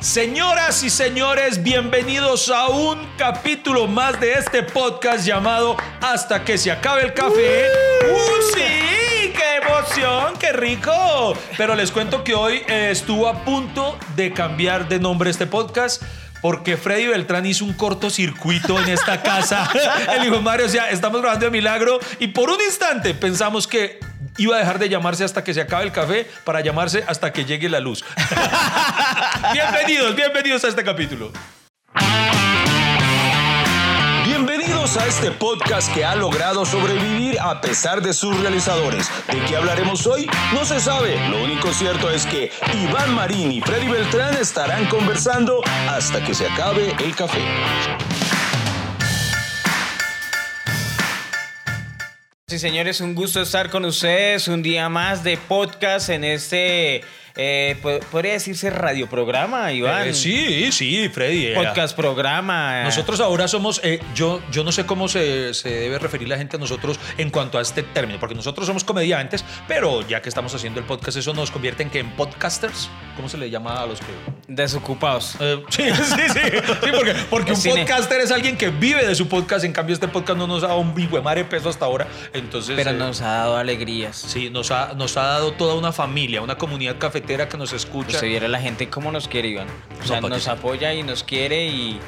Señoras y señores, bienvenidos a un capítulo más de este podcast llamado Hasta que se acabe el café. ¡Uh, sí! ¡Qué emoción! ¡Qué rico! Pero les cuento que hoy eh, estuvo a punto de cambiar de nombre este podcast. Porque Freddy Beltrán hizo un cortocircuito en esta casa. El hijo Mario, o sea, estamos grabando de milagro y por un instante pensamos que iba a dejar de llamarse hasta que se acabe el café para llamarse hasta que llegue la luz. bienvenidos, bienvenidos a este capítulo. Bienvenidos a este podcast que ha logrado sobrevivir a pesar de sus realizadores. ¿De qué hablaremos hoy? No se sabe. Lo único cierto es que Iván Marín y Freddy Beltrán estarán conversando hasta que se acabe el café. Sí, señores, un gusto estar con ustedes un día más de podcast en este eh, podría decirse radioprograma, Iván. Eh, sí, sí, Freddy. Eh, podcast programa. Nosotros ahora somos, yo, yo no sé cómo se, se, debe referir la gente a nosotros en cuanto a este término, porque nosotros somos comediantes, pero ya que estamos haciendo el podcast, eso nos convierte en que en podcasters. ¿Cómo se le llama a los que? Desocupados. sí, sí, sí. sí porque, porque un podcaster es alguien que vive de su podcast, en cambio este podcast no nos ha dado un de peso hasta ahora. Entonces, pero nos ha dado alegrías. Sí, nos ha, nos ha dado toda una familia, una comunidad café que nos escucha. Se viera la gente cómo nos quiere, Iván. O sea, nos apoya y nos quiere y,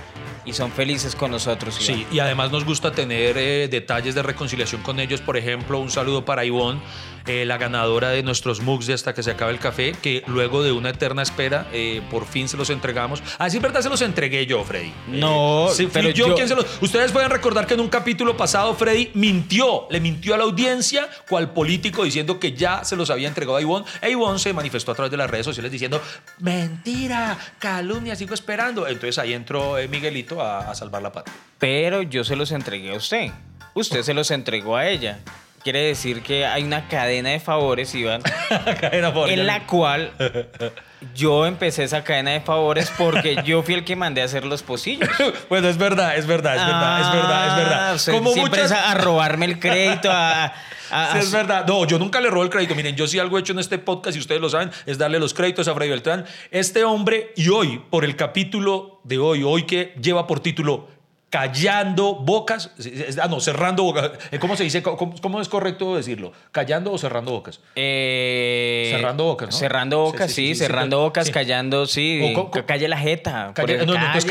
y son felices con nosotros. Sí, y además nos gusta tener eh, detalles de reconciliación con ellos. Por ejemplo, un saludo para Ivonne eh, la ganadora de nuestros mugs de hasta que se acabe el café, que luego de una eterna espera, eh, por fin se los entregamos. Así ah, verdad se los entregué yo, Freddy. No, eh, pero yo, se los. Ustedes pueden recordar que en un capítulo pasado Freddy mintió, le mintió a la audiencia, cual político, diciendo que ya se los había entregado a Ivonne. E Ivonne se manifestó a través de las redes sociales diciendo: mentira, calumnia, sigo esperando. Entonces ahí entró Miguelito a, a salvar la patria. Pero yo se los entregué a usted. Usted se los entregó a ella quiere decir que hay una cadena de favores, Iván, en la cual yo empecé esa cadena de favores porque yo fui el que mandé a hacer los pocillos. bueno, es verdad, es verdad, es verdad, es verdad, es verdad. Ah, Como siempre es a, robarme el crédito, a, es verdad. No, yo nunca le robo el crédito. Miren, yo sí algo he hecho en este podcast, y ustedes lo saben, es darle los créditos a Freddy Beltrán. Este hombre, y hoy, por el capítulo de hoy, hoy que lleva por título callando bocas, ah, no, cerrando bocas. Eh, ¿Cómo se dice? ¿Cómo, es correcto decirlo? ¿Callando o cerrando bocas? Eh, cerrando bocas, ¿no? Cerrando bocas, sí, cerrando bocas, callando, sí. calle la jeta. no, no, entonces, no,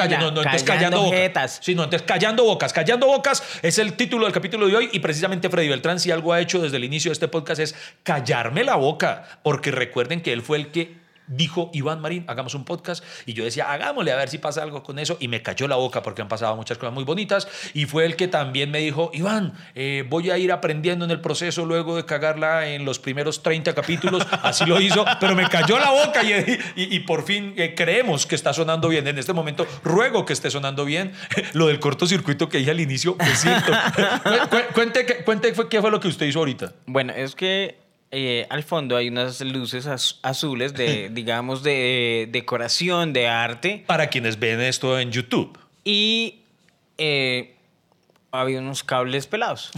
callando bocas. Sí, no, entonces callando bocas. Callando bocas es el título del capítulo de hoy y precisamente Freddy Beltrán, si algo ha hecho desde el inicio de este podcast es callarme la boca, porque recuerden que él fue el que dijo Iván Marín, hagamos un podcast. Y yo decía, hagámosle a ver si pasa algo con eso. Y me cayó la boca porque han pasado muchas cosas muy bonitas. Y fue el que también me dijo, Iván, eh, voy a ir aprendiendo en el proceso luego de cagarla en los primeros 30 capítulos. Así lo hizo, pero me cayó la boca y, y, por fin eh, creemos que está sonando bien. En este momento ruego que esté sonando bien. lo del cortocircuito que dije al inicio es cierto. cuente, cuente qué fue lo que usted hizo ahorita. Bueno, es que eh, al fondo hay unas luces azules de, digamos, de decoración, de arte. Para quienes ven esto en YouTube. Y eh, había unos cables pelados.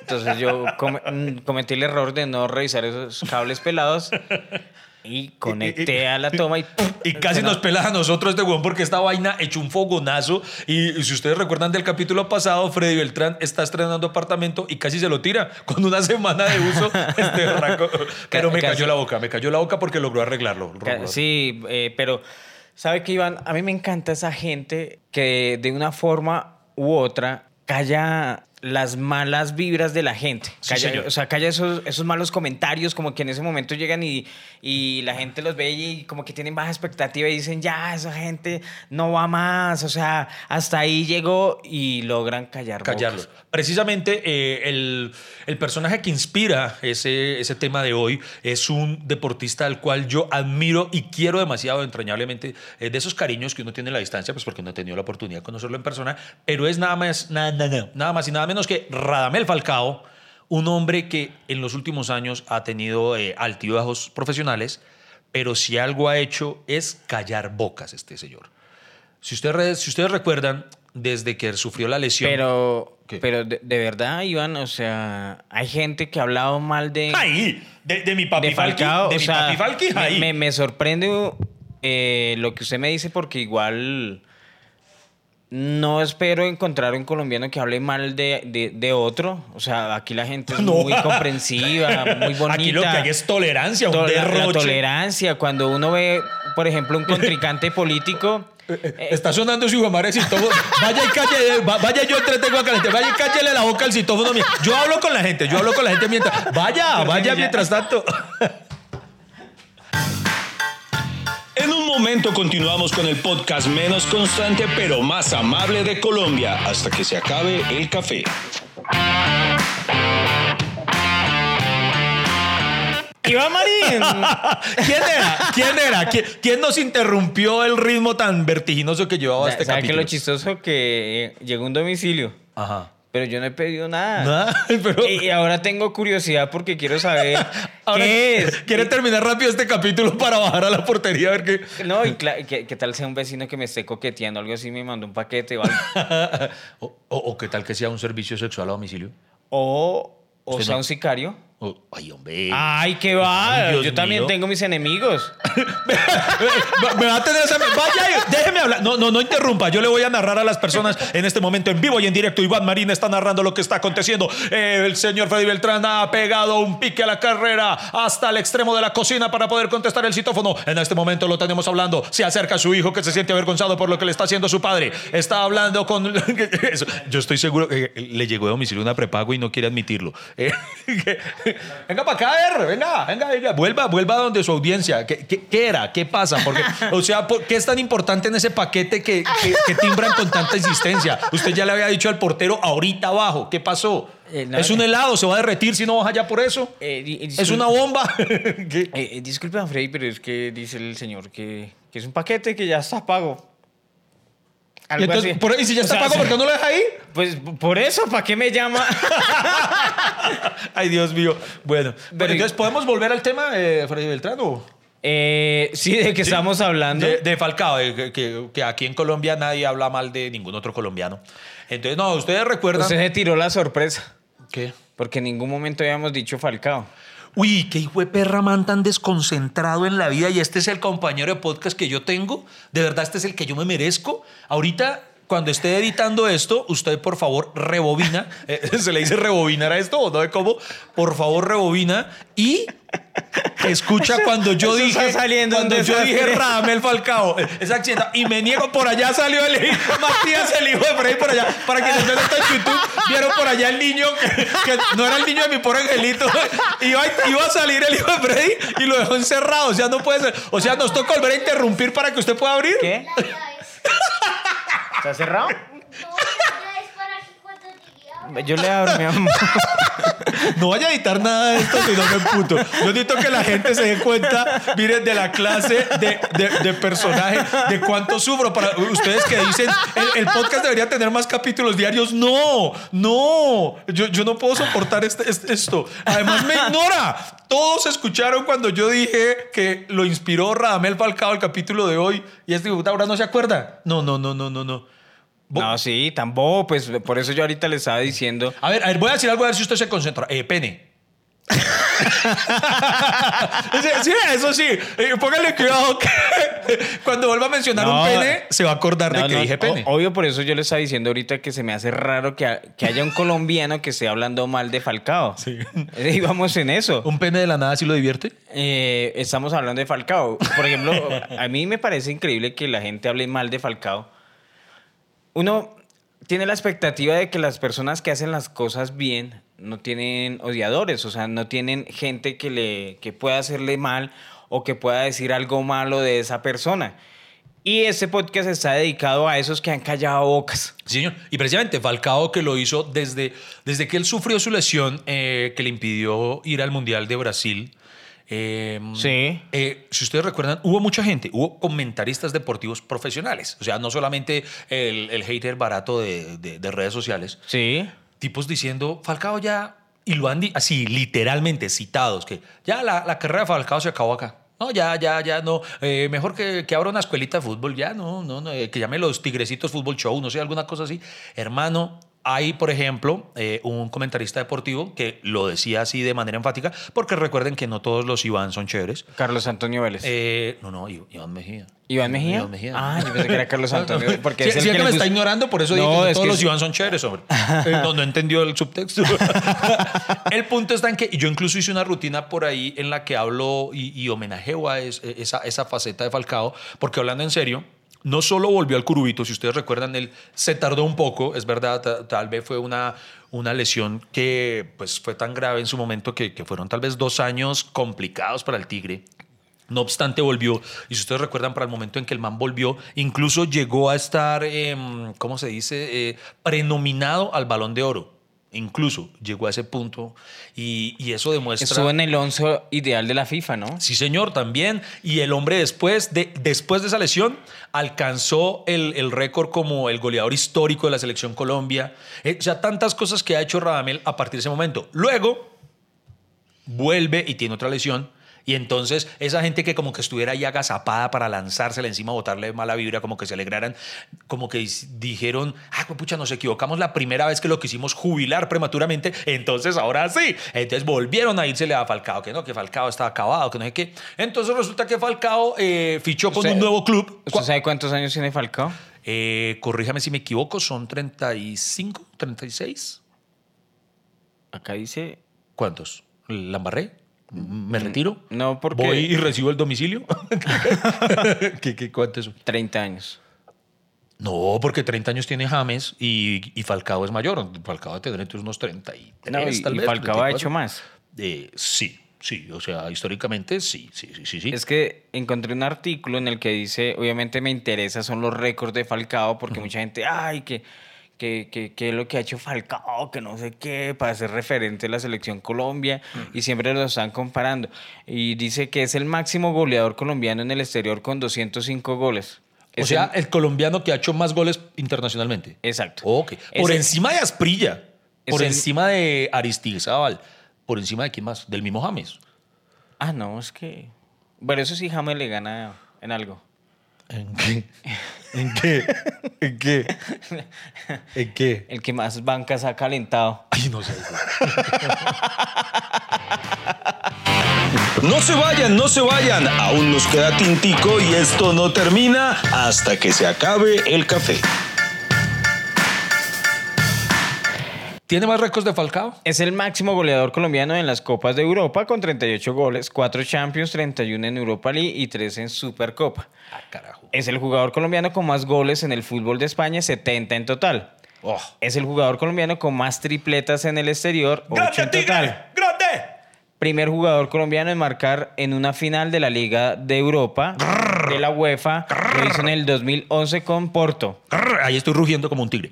Entonces yo mm, cometí el error de no revisar esos cables pelados y conecté a la toma y... Y casi nos pela a nosotros este weón porque esta vaina echó un fogonazo. Y, si ustedes recuerdan del capítulo pasado, Freddy Beltrán está estrenando apartamento y casi se lo tira con una semana de uso. este Pero me cayó la boca, me cayó la boca porque logró arreglarlo. Sí, eh, pero ¿sabe qué, Iván? A mí me encanta esa gente que de una forma u otra calla las malas vibras de la gente. o sea, calla esos, esos malos comentarios, como que en ese momento llegan y, y, la gente los ve y como que tienen baja expectativa y dicen, ya, esa gente no va más. O sea, hasta ahí llegó y logran callar. Callarlo. Precisamente eh, el, el, personaje que inspira ese, ese tema de hoy es un deportista al cual yo admiro y quiero demasiado entrañablemente, de esos cariños que uno tiene a la distancia, pues porque no he tenido la oportunidad de conocerlo en persona, pero es nada más, nada, nada, nada más y nada menos que Radamel Falcao, un hombre que en los últimos años ha tenido eh, altibajos profesionales, pero si algo ha hecho es callar bocas este señor. Si ustedes, si ustedes recuerdan, desde que sufrió la lesión. Pero, pero de, verdad, Iván, o sea, hay gente que ha hablado mal de. ¡Ahí! De, mi papi Falcao. De mi papi Me, me, sorprende eh, lo que usted me dice porque igual no espero encontrar un colombiano que hable mal de, de, otro. O sea, aquí la gente es muy comprensiva, muy bonita. Aquí lo que hay es tolerancia, un derroche. tolerancia. Cuando uno ve, por ejemplo, un contrincante político... Eh, eh, está sonando su hijo de citófono. Vaya y calle, vaya yo entretengo a la gente. Vaya y cállele la boca al citófono. Yo hablo con la gente, yo hablo con la gente mientras. Vaya, vaya mientras tanto. Momento continuamos con el podcast menos constante pero más amable de Colombia hasta que se acabe el café. Iván Marín. ¿Quién era? ¿Quién era? ¿Quién, nos interrumpió el ritmo tan vertiginoso que llevaba este capítulo? ¿Sabes qué lo chistoso? Que llegó un domicilio. Ajá. Pero yo no he pedido nada. Y ahora tengo curiosidad porque quiero saber qué es. Quiere terminar rápido este capítulo para bajar a la portería a ver qué. No, y ¿qué, tal sea un vecino que me esté coqueteando, algo así, me mandó un paquete o algo. o qué tal que sea un servicio sexual a domicilio. O, o sea, un sicario. Ay, hombre. Ay, qué va. Yo también tengo mis enemigos. me va a tener esa. Vaya, déjeme hablar. No, no, no interrumpa. Yo le voy a narrar a las personas en este momento en vivo y en directo. Iván Marín está narrando lo que está aconteciendo. el señor Freddy Beltrán ha pegado un pique a la carrera hasta el extremo de la cocina para poder contestar el citófono. En este momento lo tenemos hablando. Se acerca a su hijo que se siente avergonzado por lo que le está haciendo su padre. Está hablando con. Yo estoy seguro que le llegó a domicilio una prepago y no quiere admitirlo. Eh, venga para acá, ver, venga, venga, venga, vuelva, vuelva donde su audiencia. ¿Qué, qué, era? ¿Qué pasa? Porque, o sea, ¿qué es tan importante en ese paquete que, que, timbran con tanta insistencia? Usted ya le había dicho al portero ahorita abajo, ¿qué pasó? Eh, es un helado, se va a derretir si no baja ya por eso. Eh, es una bomba. eh, disculpe, Freddy, pero es que dice el señor que, que es un paquete que ya está pago. ¿Y si ya está pago, ¿por qué no lo deja ahí? Pues por eso, ¿para qué me llama? Ay, Dios mío. Bueno, pero, entonces, ¿podemos volver al tema, de Freddy Beltrán? Eh, sí, de que estamos hablando. De, Falcao, que, que, aquí en Colombia nadie habla mal de ningún otro colombiano. Entonces, no, ustedes recuerdan. Usted se tiró la sorpresa. ¿Qué? Porque en ningún momento habíamos dicho Falcao. Uy, qué hijo de perra man tan desconcentrado en la vida y este es el compañero de podcast que yo tengo. De verdad, este es el que yo me merezco. Ahorita cuando esté editando esto, usted por favor rebobina, eh, se le dice rebobinar a esto o no cómo, por favor rebobina y escucha cuando yo dije saliendo cuando yo dije Ramel Falcao, esa accidente y me niego por allá salió el hijo Matías el hijo de Freddy por allá, para que se está en YouTube, vieron por allá el niño que, no era el niño de mi pobre angelito, iba, iba a salir el hijo de Freddy y lo dejó encerrado, o sea, no puede ser, o sea, nos toca volver a interrumpir para que usted pueda abrir. ¿Qué? ¿Está cerrado? Yo le abro, mi amor. No vaya a editar nada de esto si no me puto. Yo necesito que la gente se dé cuenta, miren, de la clase de, de, personaje, de cuánto sufro. Para ustedes que dicen, el, podcast debería tener más capítulos diarios. No, no. Yo, yo no puedo soportar este, este, esto. Además, me ignora. Todos escucharon cuando yo dije que lo inspiró Radamel Falcao el capítulo de hoy. Y este ahora no se acuerda. No, no, no, no, no, no. No, sí, tampoco, pues por eso yo ahorita le estaba diciendo. A ver, a ver, voy a decir algo a ver si usted se concentra. Eh, pene. sí, eso sí. Eh, póngale cuidado que cuando vuelva a mencionar un pene, se va a acordar de que dije pene. obvio, por eso yo le estaba diciendo ahorita que se me hace raro que, que haya un colombiano que esté hablando mal de Falcao. Sí. Y vamos en eso. ¿Un pene de la nada sí lo divierte? Eh, estamos hablando de Falcao. Por ejemplo, a mí me parece increíble que la gente hable mal de Falcao uno tiene la expectativa de que las personas que hacen las cosas bien no tienen odiadores, o sea, no tienen gente que, le, que pueda hacerle mal o que pueda decir algo malo de esa persona. Y este podcast está dedicado a esos que han callado bocas. Sí, señor. Y precisamente Falcao que lo hizo desde, desde que él sufrió su lesión eh, que le impidió ir al Mundial de Brasil Em, sí. Eh, si ustedes recuerdan, hubo mucha gente, hubo comentaristas deportivos profesionales, o sea, no solamente el, hater barato de, redes sociales. Sí. Tipos diciendo, Falcao ya, y lo han así literalmente citados, que ya la, carrera de Falcao se acabó acá. No, ya, ya, ya, no. Eh, mejor que, que, abra una escuelita de fútbol, ya, no, no, no eh, que llame los Tigrecitos Fútbol Show, no sé, alguna cosa así. Hermano, hay, por ejemplo, eh, un comentarista deportivo que lo decía así de manera enfática, porque recuerden que no todos los Iván son chéveres. Carlos Antonio Vélez. Eh, no, no, Iván Mejía. ¿Iván Mejía? Iván Mejía. Ah, yo pensé que era Carlos Antonio. Porque sí, es el sí que, que me está ignorando, por eso No, digo que es todos que los es- Iván son chéveres, hombre. No, no entendió el subtexto. el punto está en que yo incluso hice una rutina por ahí en la que hablo y, y homenajeo a es- esa, esa faceta de Falcao, porque hablando en serio, no solo volvió al curubito, si ustedes recuerdan, él se tardó un poco, es verdad, ta- tal vez fue una, una lesión que pues, fue tan grave en su momento que, que fueron tal vez dos años complicados para el Tigre. No obstante, volvió. Y si ustedes recuerdan, para el momento en que el man volvió, incluso llegó a estar, em, ¿cómo se dice?, Eh, prenominado al balón de oro. Incluso llegó a ese punto. Y, y eso demuestra. Estuvo en el 11 ideal de la FIFA, ¿no? Sí, señor, también. Y el hombre después de, después de esa lesión alcanzó el, el récord como el goleador histórico de la selección Colombia. Eh, o sea, tantas cosas que ha hecho Radamel a partir de ese momento. Luego vuelve y tiene otra lesión. Y entonces esa gente que como que estuviera ahí agazapada para lanzársela encima, botarle mala vibra, como que se alegraran, como que dijeron, ah, pues, pucha, nos equivocamos la primera vez que lo quisimos jubilar prematuramente, entonces ahora sí. Entonces volvieron a írsele a Falcao, que no, que Falcao estaba acabado, que no sé qué. Entonces resulta que Falcao eh, fichó con un nuevo club. ¿Usted sabe cuántos años tiene Falcao? Eh, corríjame si me equivoco, son 35, 36. Acá dice... ¿Cuántos? ¿La embarré? ¿Me retiro? No, porque... ¿Voy y recibo el domicilio? ¿Qué, qué, cuánto es eso? 30 años. No, porque 30 años tiene James y, y Falcao es mayor. Falcao debe tener unos 33, No, y, tal y vez. Falcao ha 34. hecho más. Eh, sí, sí. O sea, históricamente sí, sí, sí, sí. sí. Es que encontré un artículo en el que dice, obviamente me interesa, son los récords de Falcao, porque mucha gente, ay, que, que, que, que es lo que ha hecho Falcao, que no sé qué, para ser referente de la selección Colombia, y siempre lo están comparando. Y dice que es el máximo goleador colombiano en el exterior con 205 goles. o Es sea, el- el colombiano que ha hecho más goles internacionalmente. exacto. Ok. Es Por el- encima de Asprilla. es Por el- encima de Aristizábal. Por encima de quién más? Del mismo James. Ah, no, es que... Bueno, eso sí James le gana en algo. ¿En qué? ¿En qué? ¿En qué? ¿En qué? El que más bancas ha calentado. Ay, no sé. No se vayan, no se vayan. Aún nos queda tintico y esto no termina hasta que se acabe el café. ¿Tiene más récords de Falcao? Es el máximo goleador colombiano en las Copas de Europa con 38 goles, 4 Champions, 31 en Europa League y 3 en Supercopa. Ah, carajo. Es el jugador colombiano con más goles en el fútbol de España, 70 en total. Oh. Es el jugador colombiano con más tripletas en el exterior, 8 ¡Grande, en Tigre! total. ¡Grande! Primer jugador colombiano en marcar en una final de la Liga de Europa de la UEFA. Lo hizo en el 2011 con Porto. Grrr, Ahí estoy rugiendo como un tigre.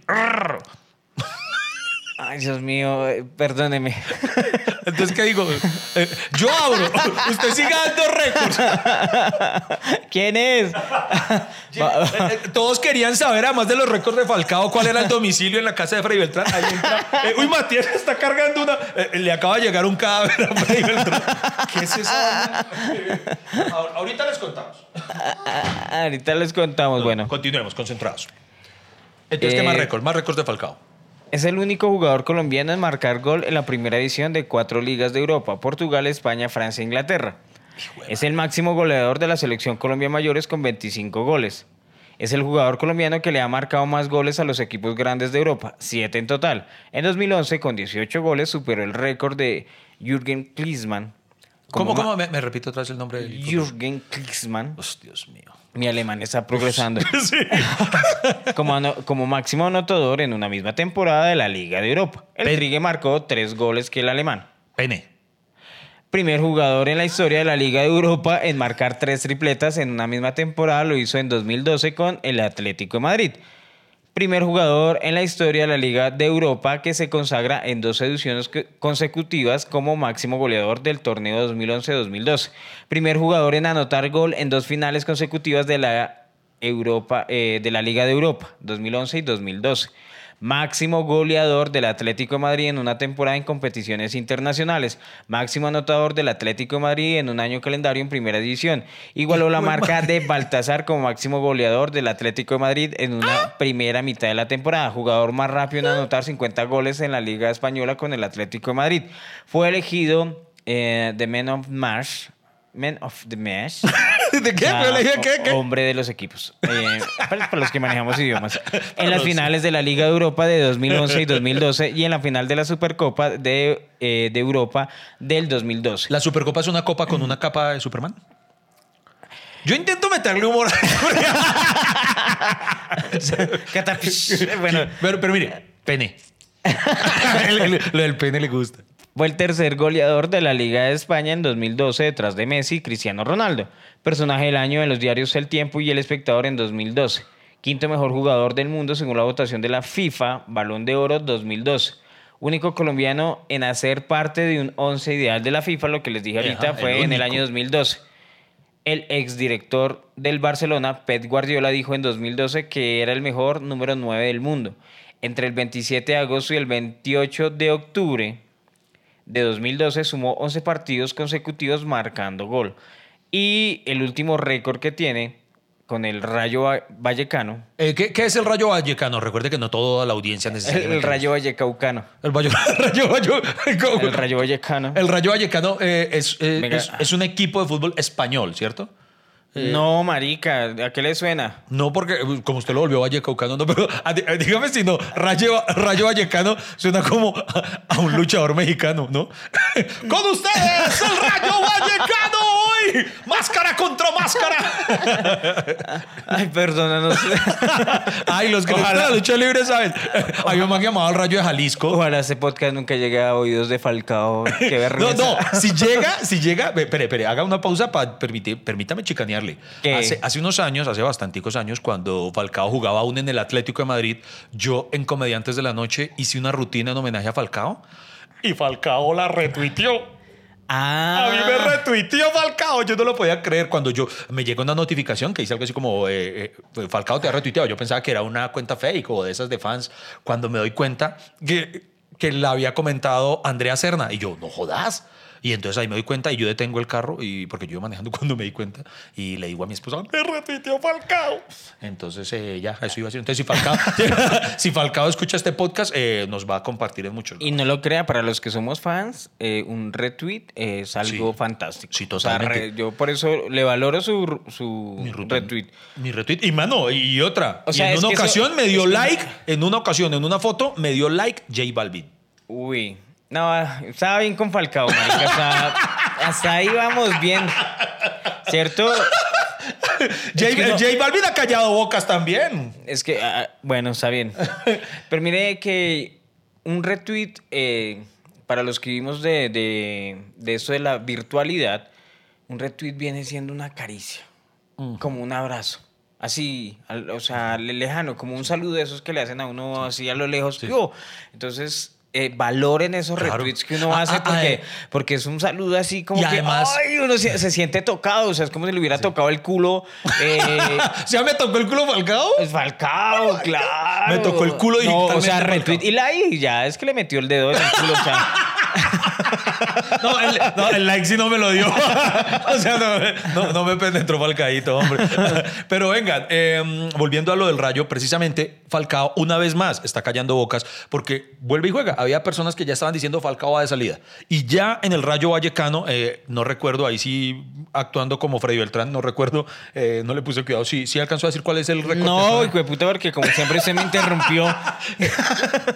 Ay, Dios mío, eh, perdóneme. Entonces, ¿qué digo? Eh, yo abro. Usted siga dando récords. ¿Quién es? Eh, Todos querían saber, además de los récords de Falcao, cuál era el domicilio en la casa de Freddy Beltrán. Ahí entra. eh, uy, Matías está cargando una. eh, le acaba de llegar un cadáver a Freddy Beltrán. ¿Qué es eso? Ahor- Ahorita les contamos. Ahorita les contamos. Bueno, Continuemos, concentrados. Entonces, ¿qué más récords? Más récords de Falcao. Es el único jugador colombiano en marcar gol en la primera edición de cuatro ligas de Europa: Portugal, España, Francia e Inglaterra. Es el máximo goleador de la selección Colombia Mayores con 25 goles. Es el jugador colombiano que le ha marcado más goles a los equipos grandes de Europa, 7 en total. En 2011, con 18 goles, superó el récord de Jürgen Klinsmann. ¿Cómo, cómo? Me, me repito otra vez el nombre del. Jürgen Klinsmann. Oh, Dios mío. Mi alemán está progresando. Sí. como, como máximo anotador en una misma temporada de la Liga de Europa. El Trigue marcó tres goles que el alemán. Pene. Primer jugador en la historia de la Liga de Europa en marcar tres tripletas en una misma temporada lo hizo en 2012 con el Atlético de Madrid. Primer jugador en la historia de la Liga de Europa que se consagra en dos ediciones consecutivas como máximo goleador del torneo 2011-2012. Primer jugador en anotar gol en dos finales consecutivas de la Europa, eh, de la Liga de Europa, 2011 y 2012. Máximo goleador del Atlético de Madrid en una temporada en competiciones internacionales, máximo anotador del Atlético de Madrid en un año calendario en primera división. Igualó la marca de Baltasar como máximo goleador del Atlético de Madrid en una primera mitad de la temporada, jugador más rápido en anotar 50 goles en la Liga Española con el Atlético de Madrid. Fue elegido eh, The Men of March Men of the Mesh. ¿De qué? ¿Qué, Hombre de los equipos. Eh, para, los que manejamos idiomas. En las finales de la Liga de Europa de 2011 y 2012 y en la final de la Supercopa de, eh, de Europa del 2012. ¿La Supercopa es una copa con una capa de Superman? Yo intento meterle humor. bueno, pero, pero mire, pene. lo del pene le gusta. Fue el tercer goleador de la Liga de España en 2012 detrás de Messi y Cristiano Ronaldo, personaje del año en los diarios El Tiempo y El Espectador en 2012. Quinto mejor jugador del mundo según la votación de la FIFA, Balón de Oro 2012. Único colombiano en hacer parte de un once ideal de la FIFA, lo que les dije ahorita, fue en el año 2012. El exdirector del Barcelona, Pep Guardiola, dijo en 2012 que era el mejor número 9 del mundo. Entre el 27 de agosto y el 28 de octubre, de 2012 sumó 11 partidos consecutivos marcando gol. Y el último récord que tiene con el Rayo Vallecano. Eh, ¿qué, es el Rayo Vallecano? Recuerde que no toda la audiencia necesita. El, Rayo Vallecaucano. El, Rayo, Rayo, el Rayo Vallecano. El Rayo Vallecano eh, es, eh, es, un equipo de fútbol español, ¿cierto? Eh, no, marica, ¿a qué le suena? No, porque como usted lo volvió vallecaucano, no, pero dígame si no, Rayo, Rayo Vallecano suena como a, un luchador mexicano, ¿no? Con ustedes, el Rayo Vallecano hoy, máscara contra máscara. Ay, perdónanos. Ay, los que la lucha libre saben. Hay un man llamado el Rayo de Jalisco. Ojalá ese podcast nunca llegue a oídos de Falcao. Qué vergüenza. No, no, si llega, si llega, espere, espere, haga una pausa para permitir, permítame Hace, hace, unos años, hace bastanticos años, cuando Falcao jugaba aún en el Atlético de Madrid, yo en Comediantes de la Noche hice una rutina en homenaje a Falcao y Falcao la retuiteó. Ah. A mí me retuiteó Falcao. Yo no lo podía creer cuando yo me llegó una notificación que dice algo así como eh, eh, Falcao te ha retuiteado. Yo pensaba que era una cuenta fake o de esas de fans. Cuando me doy cuenta que, que la había comentado Andrea Serna. Y yo, no jodas. Y entonces ahí me doy cuenta y yo detengo el carro y porque yo iba manejando cuando me di cuenta y le digo a mi esposa, me repitió Falcao. Entonces eh, ya, eso iba a ser. Entonces si Falcao, si Falcao escucha este podcast, eh, nos va a compartir en muchos. Y no lo crea, para los que somos fans, eh, un retweet es algo fantástico. Sí, totalmente. yo por eso le valoro su, su retweet. Mi retweet. Y mano, y otra. O sea, en una ocasión me dio like, en una ocasión, en una foto, me dio like J Balvin. Uy, no, estaba bien con Falcao, marica. hasta ahí vamos bien. ¿Cierto? J, Balvin ha callado bocas también. Es que, ah, bueno, está bien. Pero mire que un retweet, eh, para los que vivimos de, de, de eso de la virtualidad, un retweet viene siendo una caricia, como un abrazo. Así, o sea, lejano, como un saludo de esos que le hacen a uno así a lo lejos. Entonces, eh, valoren esos retweets que uno ah, hace ah, porque, eh. porque es un saludo así como que además, uno se, siente tocado, o sea, es como si le hubiera tocado el culo. Eh, ¿Ya me tocó el culo Falcao? Es Falcao, claro. Me tocó el culo y O sea, retweet y like, ya es que le metió el dedo en el culo, o sea. no, el, no, el like sí no me lo dio. o sea, no, no, me penetró Falcaito, hombre. Pero vengan, em, volviendo a lo del rayo, precisamente Falcao una vez más está callando bocas porque vuelve y juega. Había personas que ya estaban diciendo Falcao va de salida. Y ya en el rayo vallecano, eh, no recuerdo, ahí sí actuando como Freddy Beltrán, no recuerdo, eh, no le puse cuidado. Sí, sí alcanzó a decir cuál es el récord. No, hijo de puta, porque como siempre se me interrumpió.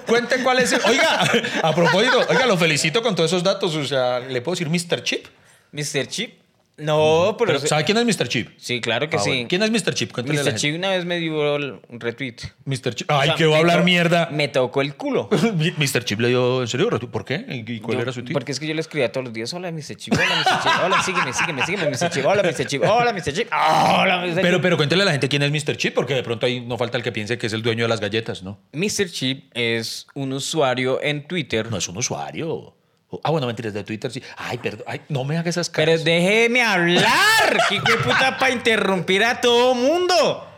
Cuenten cuál es el. Oiga, a propósito, oiga, lo felicito con todos esos datos. O sea, ¿le puedo decir Mr. Chip? Mr. Chip. No, pero, ¿Sabe quién es Mr. Chip? Sí, claro que ah, sí. ¿Quién es Mr. Chip? Mr. Chip una vez me dio un retweet. Mr. Chip. Ay, que va a hablar mierda. Me tocó el culo. Mr. Chip le dio en serio ¿Por qué? ¿Y cuál era su tío? Porque es que yo le escribía todos los días: Hola, Mr. Chip. Hola, Mr. Chip. Hola, sígueme, sígueme, sígueme, Mr. Chip. Hola, Mr. Chip. Hola, Mr. Chip. Hola, Mr. Chip. Pero, pero cuéntele a la gente quién es Mr. Chip, porque de pronto ahí no falta el que piense que es el dueño de las galletas, ¿no? Mr. Chip es un usuario en Twitter. No es un usuario. Ah, bueno, mentiras, de Twitter sí. Ay, perdón. Ay, no me hagas esas caras. Pero déjeme hablar. ¿Qué, puta para interrumpir a todo mundo?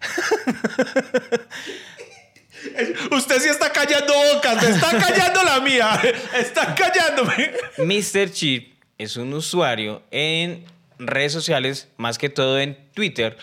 Usted sí está callando bocas, está callando la mía, está callándome. Mr. Chip es un usuario en redes sociales, más que todo en Twitter,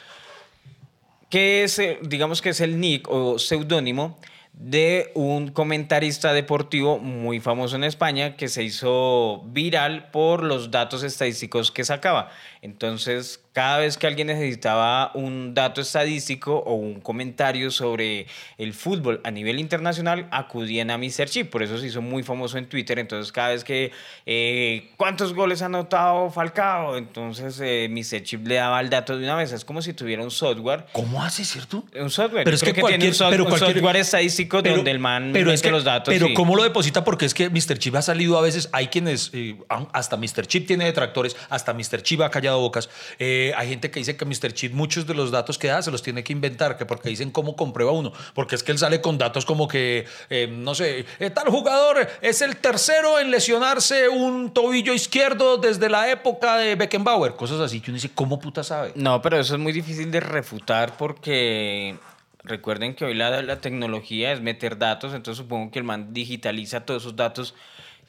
que es, eh, digamos que es el nick o seudónimo de un comentarista deportivo muy famoso en España que se hizo viral por los datos estadísticos que sacaba. Entonces, cada vez que alguien necesitaba un dato estadístico o un comentario sobre el fútbol a nivel internacional, acudían a Mr. Chip. Por eso se hizo muy famoso en Twitter. Entonces, cada vez que, eh, ¿cuántos goles ha anotado Falcao? Entonces, eh, Mr. Chip le daba el dato de una vez. Es como si tuviera un software. ¿Cómo hace, cierto? Un software. Pero es que, tiene un, software estadístico donde el man pero es que, los datos. Pero ¿cómo lo deposita? Porque es que Mr. Chip ha salido a veces, hay quienes, eh, hasta Mr. Chip tiene detractores, hasta Mr. Chip ha callado bocas. Eh, hay gente que dice que Mr. Chip muchos de los datos que da se los tiene que inventar, que porque dicen cómo comprueba uno, porque es que él sale con datos como que, eh, no sé, eh, tal jugador es el tercero en lesionarse un tobillo izquierdo desde la época de Beckenbauer, cosas así que uno dice, ¿cómo puta sabe? No, pero eso es muy difícil de refutar porque recuerden que hoy la, la, tecnología es meter datos, entonces supongo que el man digitaliza todos esos datos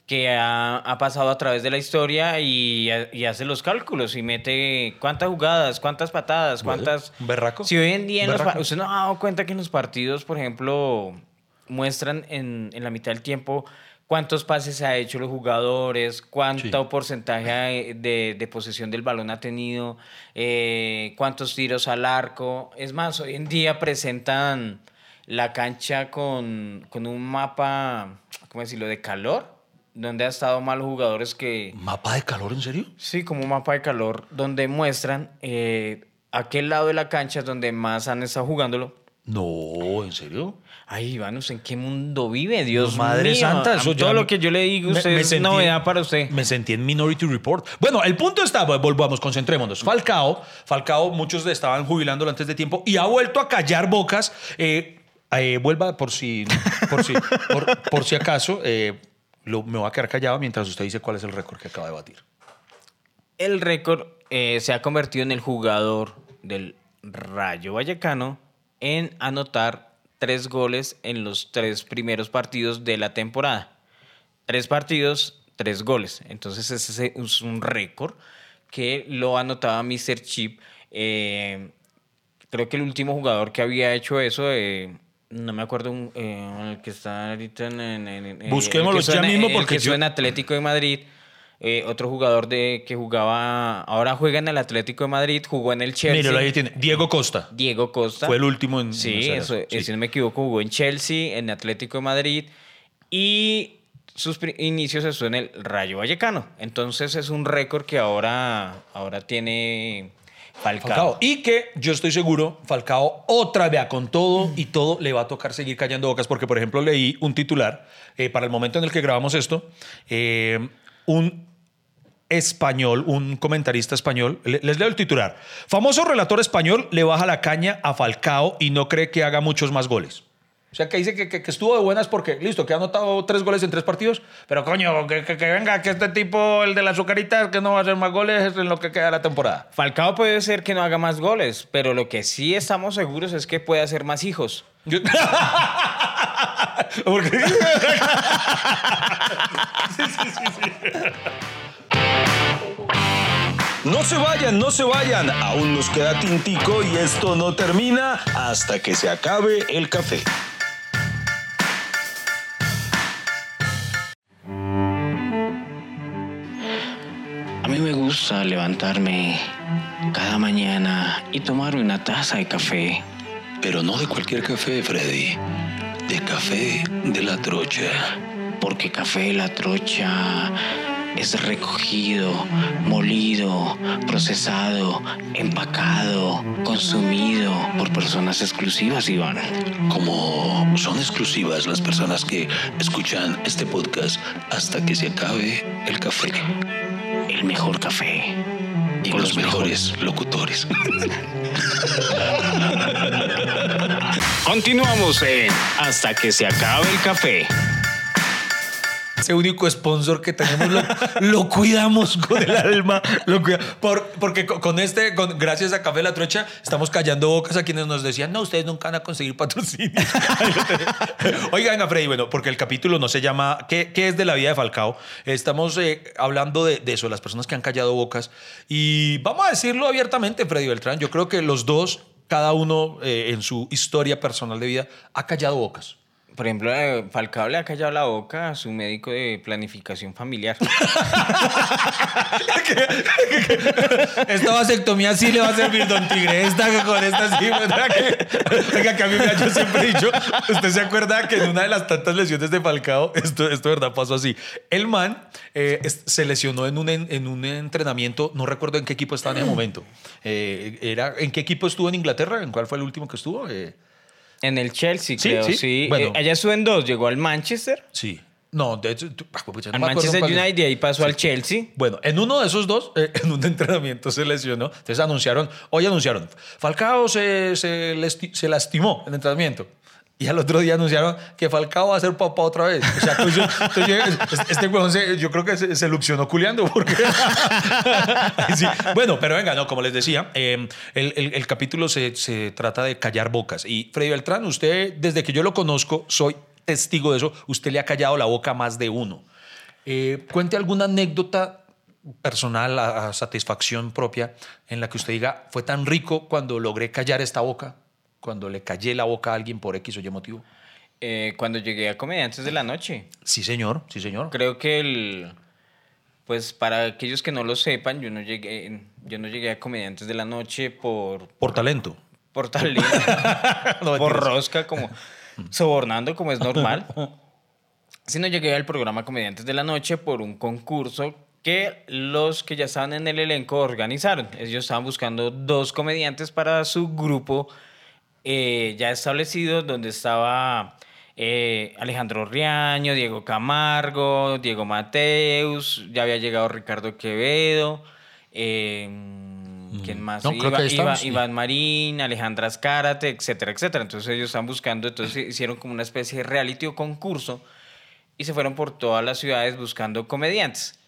que ha, pasado a través de la historia y, hace los cálculos y mete cuántas jugadas, cuántas patadas, cuántas... Berraco. Si hoy en día usted no ha dado cuenta que en los partidos, por ejemplo, muestran en, la mitad del tiempo cuántos pases ha hecho los jugadores, cuánto porcentaje de, de, posesión del balón ha tenido, eh, cuántos tiros al arco. Es más, hoy en día presentan la cancha con, con un mapa, ¿cómo decirlo?, de calor donde ha estado malos jugadores que... ¿Mapa de calor, en serio? Sí, como un mapa de calor, donde muestran eh, aquel lado de la cancha donde más han estado jugándolo. No, ¿en serio? Ay, Iván, ¿en qué mundo vive? Dios Madre Santa, eso todo lo que yo le digo usted es novedad para usted. Me sentí en Minority Report. Bueno, el punto está, volvamos, concentrémonos. Falcao, Falcao, muchos estaban jubilándolo antes de tiempo y ha vuelto a callar bocas. Eh, eh, vuelva por si, por si, por, si acaso. Eh, me voy a quedar callado mientras usted dice cuál es el récord que acaba de batir. El récord eh, se ha convertido en el jugador del Rayo Vallecano en anotar tres goles en los tres primeros partidos de la temporada. Tres partidos, tres goles. Entonces ese es un récord que lo anotaba Mr. Chip. Eh, creo que el último jugador que había hecho eso eh, no me acuerdo eh, el que está ahorita en... Busquémoslo ya mismo porque el que yo... en Atlético de Madrid. Eh, otro jugador de que jugaba, ahora juega en el Atlético de Madrid, jugó en el Chelsea. Míralo ahí tiene, Diego Costa. Diego Costa. Fue el último en. Sí, eso, si no me equivoco, jugó en Chelsea, en Atlético de Madrid y sus inicios estuvo en el Rayo Vallecano. Entonces es un récord que ahora, ahora tiene Falcao. Y que yo estoy seguro, Falcao otra vez con todo y todo le va a tocar seguir callando bocas, porque por ejemplo leí un titular eh, para el momento en el que grabamos esto, eh, un español, un comentarista español, les leo el titular, famoso relator español le baja la caña a Falcao y no cree que haga muchos más goles. O sea, que dice que, estuvo de buenas porque, listo, que ha anotado tres goles en tres partidos, pero coño, que, venga, que este tipo, el de las azucaritas, que no va a hacer más goles en lo que queda de la temporada. Falcao puede ser que no haga más goles, pero lo que sí estamos seguros es que puede hacer más hijos. ¿Por qué? sí, sí, sí, No se vayan, no se vayan. Aún nos queda tintico y esto no termina hasta que se acabe el café. Mí me gusta levantarme cada mañana y tomar una taza de café. Pero no de cualquier café, Freddy. De café de la trocha. Porque café de la trocha es recogido, molido, procesado, empacado, consumido por personas exclusivas, Iván. Como son exclusivas las personas que escuchan este podcast hasta que se acabe el café el mejor café. Y con los, mejores, locutores. Continuamos en Hasta que se acabe el café. Ese único sponsor que tenemos lo, cuidamos con el alma. Lo por, porque con este, gracias a Café La Trocha, estamos callando bocas a quienes nos decían, no, ustedes nunca van a conseguir patrocinio. Oigan, Freddy, bueno, porque el capítulo no se llama ¿Qué, qué es de la vida de Falcao? Estamos eh, hablando de, de, eso, las personas que han callado bocas. Y vamos a decirlo abiertamente, Freddy Beltrán, yo creo que los dos, cada uno eh, en su historia personal de vida, ha callado bocas. Por ejemplo, eh, Falcao le ha callado la boca a su médico de planificación familiar. esta vasectomía sí le va a servir, don Tigre. Esta con esta sí. Oiga, que a mí me ha siempre dicho, ¿usted se acuerda que en una de las tantas lesiones de Falcao, esto, esto de verdad pasó así? El man eh, se lesionó en un, en un entrenamiento, no recuerdo en qué equipo estaba en ese momento. Eh, era, ¿En qué equipo estuvo en Inglaterra? ¿En cuál fue el último que estuvo? En el Chelsea, creo, sí. Bueno. Eh, allá estuvo en dos, llegó al Manchester. Sí. No, de hecho, ah, pues, al Manchester United y ahí pasó al Chelsea. Bueno, en uno de esos dos, eh, en un entrenamiento se lesionó. Entonces anunciaron, hoy anunciaron, Falcao se, se, se lastimó en el entrenamiento. Y al otro día anunciaron que Falcao va a ser papá otra vez. Este huevón yo creo que se, se luxionó culeando. Porque... Bueno, pero venga, no, como les decía, em, el, capítulo se, se trata de callar bocas. Y Freddy Beltrán, usted, desde que yo lo conozco, soy testigo de eso, usted le ha callado la boca a más de uno. Eh, cuente alguna anécdota personal a satisfacción propia en la que usted diga, fue tan rico cuando logré callar esta boca cuando le callé la boca a alguien por X o Y motivo? Eh, cuando llegué a Comediantes de la Noche. Sí, señor, sí, señor. Creo que el... Pues para aquellos que no lo sepan, yo no llegué, yo no llegué a Comediantes de la Noche por... Por talento. Por talento. por rosca, como sobornando, como es normal. Sino llegué al programa Comediantes de la Noche por un concurso que los que ya estaban en el elenco organizaron. Ellos estaban buscando dos comediantes para su grupo eh, ya establecido donde estaba eh, Alejandro Riaño, Diego Camargo, Diego Mateus, ya había llegado Ricardo Quevedo, eh, ¿quién más? Iván Marín, Alejandra Azcárate, etcétera, etcétera. Entonces ellos están buscando, entonces hicieron como una especie de reality o concurso y se fueron por todas las ciudades buscando comediantes.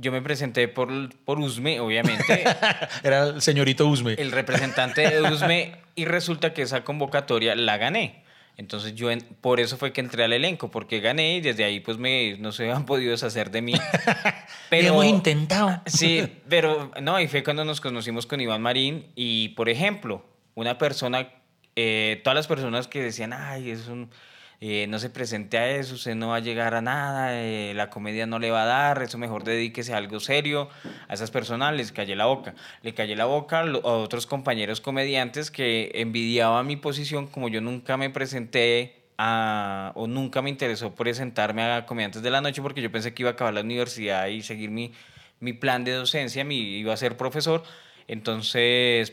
Yo me presenté por, por Usme, obviamente. Era el señorito Usme. El representante de Usme y resulta que esa convocatoria la gané. Entonces yo por eso fue que entré al elenco, porque gané y desde ahí pues me, no se han podido deshacer de mí. Pero, hemos intentado. Sí, pero no, y fue cuando nos conocimos con Iván Marín y por ejemplo, una persona, eh, todas las personas que decían, ay, es un eh, no se presente a eso, usted no va a llegar a nada, eh, la comedia no le va a dar, eso mejor dedíquese a algo serio. A esas personas les callé la boca. Le callé la boca a otros compañeros comediantes que envidiaban mi posición, como yo nunca me presenté o nunca me interesó presentarme a comediantes de la noche porque yo pensé que iba a acabar la universidad y seguir mi, mi plan de docencia, mi, iba a ser profesor. Entonces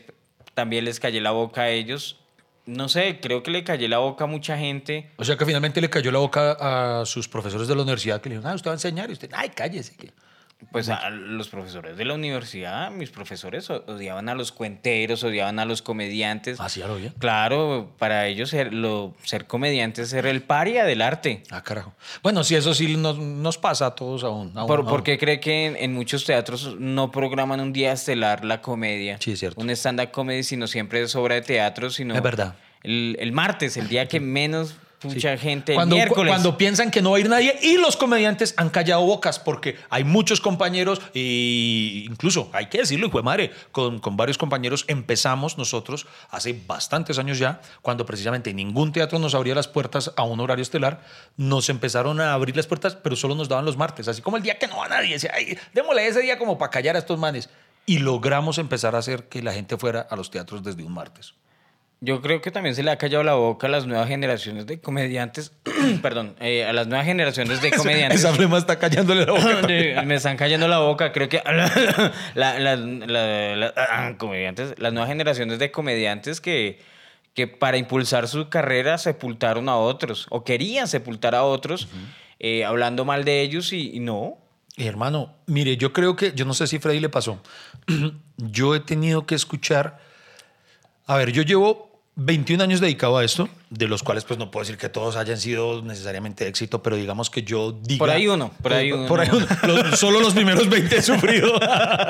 también les callé la boca a ellos no sé, creo que le cayó la boca a mucha gente. O sea que finalmente le cayó la boca a sus profesores de la universidad que le dijeron, ah, usted va a enseñar y usted, ay, cállese. Pues a los profesores de la universidad, mis profesores odiaban a los cuenteros, odiaban a los comediantes. ¿Ah, sí, ya lo Claro, para ellos ser, lo, ser comediantes era el paria del arte. Ah, carajo. Bueno, sí, eso sí nos, nos pasa a todos aún. ¿Por, qué cree que en, muchos teatros no programan un día estelar la comedia? Sí, es cierto. Un stand-up comedy, sino siempre es obra de teatro, sino... Es verdad. El, el martes, el día que menos Mucha gente cuando, miércoles. Cuando piensan que no va a ir nadie y los comediantes han callado bocas porque hay muchos compañeros e incluso, hay que decirlo, hijo de madre, con, con varios compañeros empezamos nosotros hace bastantes años ya, cuando precisamente ningún teatro nos abría las puertas a un horario estelar, nos empezaron a abrir las puertas, pero solo nos daban los martes, así como el día que no va nadie, decía, ay, démosle ese día como para callar a estos manes. Y logramos empezar a hacer que la gente fuera a los teatros desde un martes. Yo creo que también se le ha callado la boca a las nuevas generaciones de comediantes. Perdón, eh, a las nuevas generaciones de comediantes. Esa flema está callándole la boca. Me están callando la boca. Creo que las comediantes, las nuevas generaciones de comediantes que, que para impulsar su carrera sepultaron a otros o querían sepultar a otros eh, hablando mal de ellos y, y no. Hermano, mire, yo creo que, yo no sé si Freddy le pasó. yo he tenido que escuchar. A ver, yo llevo 21 años dedicado a esto, de los cuales pues no puedo decir que todos hayan sido necesariamente éxito, pero digamos que yo diga... Por ahí uno, por ahí uno. Por ahí uno. solo los primeros 20 he sufrido.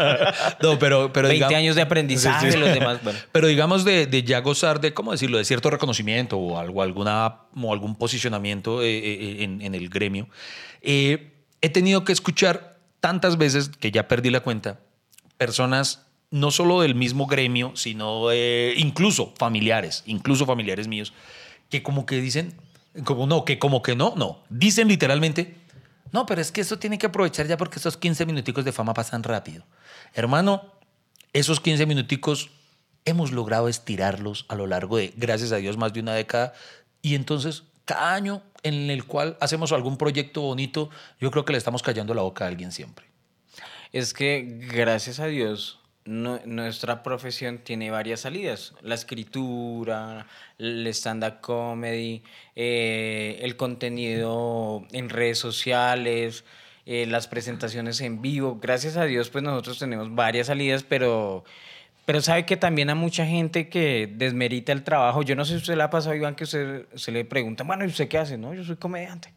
no, pero, pero 20 años de aprendizaje, los demás... Bueno. Pero digamos de, de, ya gozar de, ¿cómo decirlo?, de cierto reconocimiento o, algo, alguna, o algún posicionamiento eh, eh, en, en, el gremio, eh, he tenido que escuchar tantas veces que ya perdí la cuenta, personas no solo del mismo gremio, sino incluso familiares, incluso familiares míos, que como que dicen, como no, que como que no, no, dicen literalmente, no, pero es que eso tiene que aprovechar ya porque esos 15 minuticos de fama pasan rápido. Hermano, esos 15 minuticos hemos logrado estirarlos a lo largo de, gracias a Dios, más de una década. Y entonces, cada año en el cual hacemos algún proyecto bonito, yo creo que le estamos callando la boca a alguien siempre. Es que, gracias a Dios, nuestra profesión tiene varias salidas. La escritura, el stand-up comedy, eh, el contenido en redes sociales, eh, las presentaciones en vivo. Gracias a Dios, pues nosotros tenemos varias salidas, pero, pero sabe que también a mucha gente que desmerita el trabajo. Yo no sé si usted le ha pasado, Iván, que usted se le pregunta, bueno, ¿y usted qué hace? No, yo soy comediante.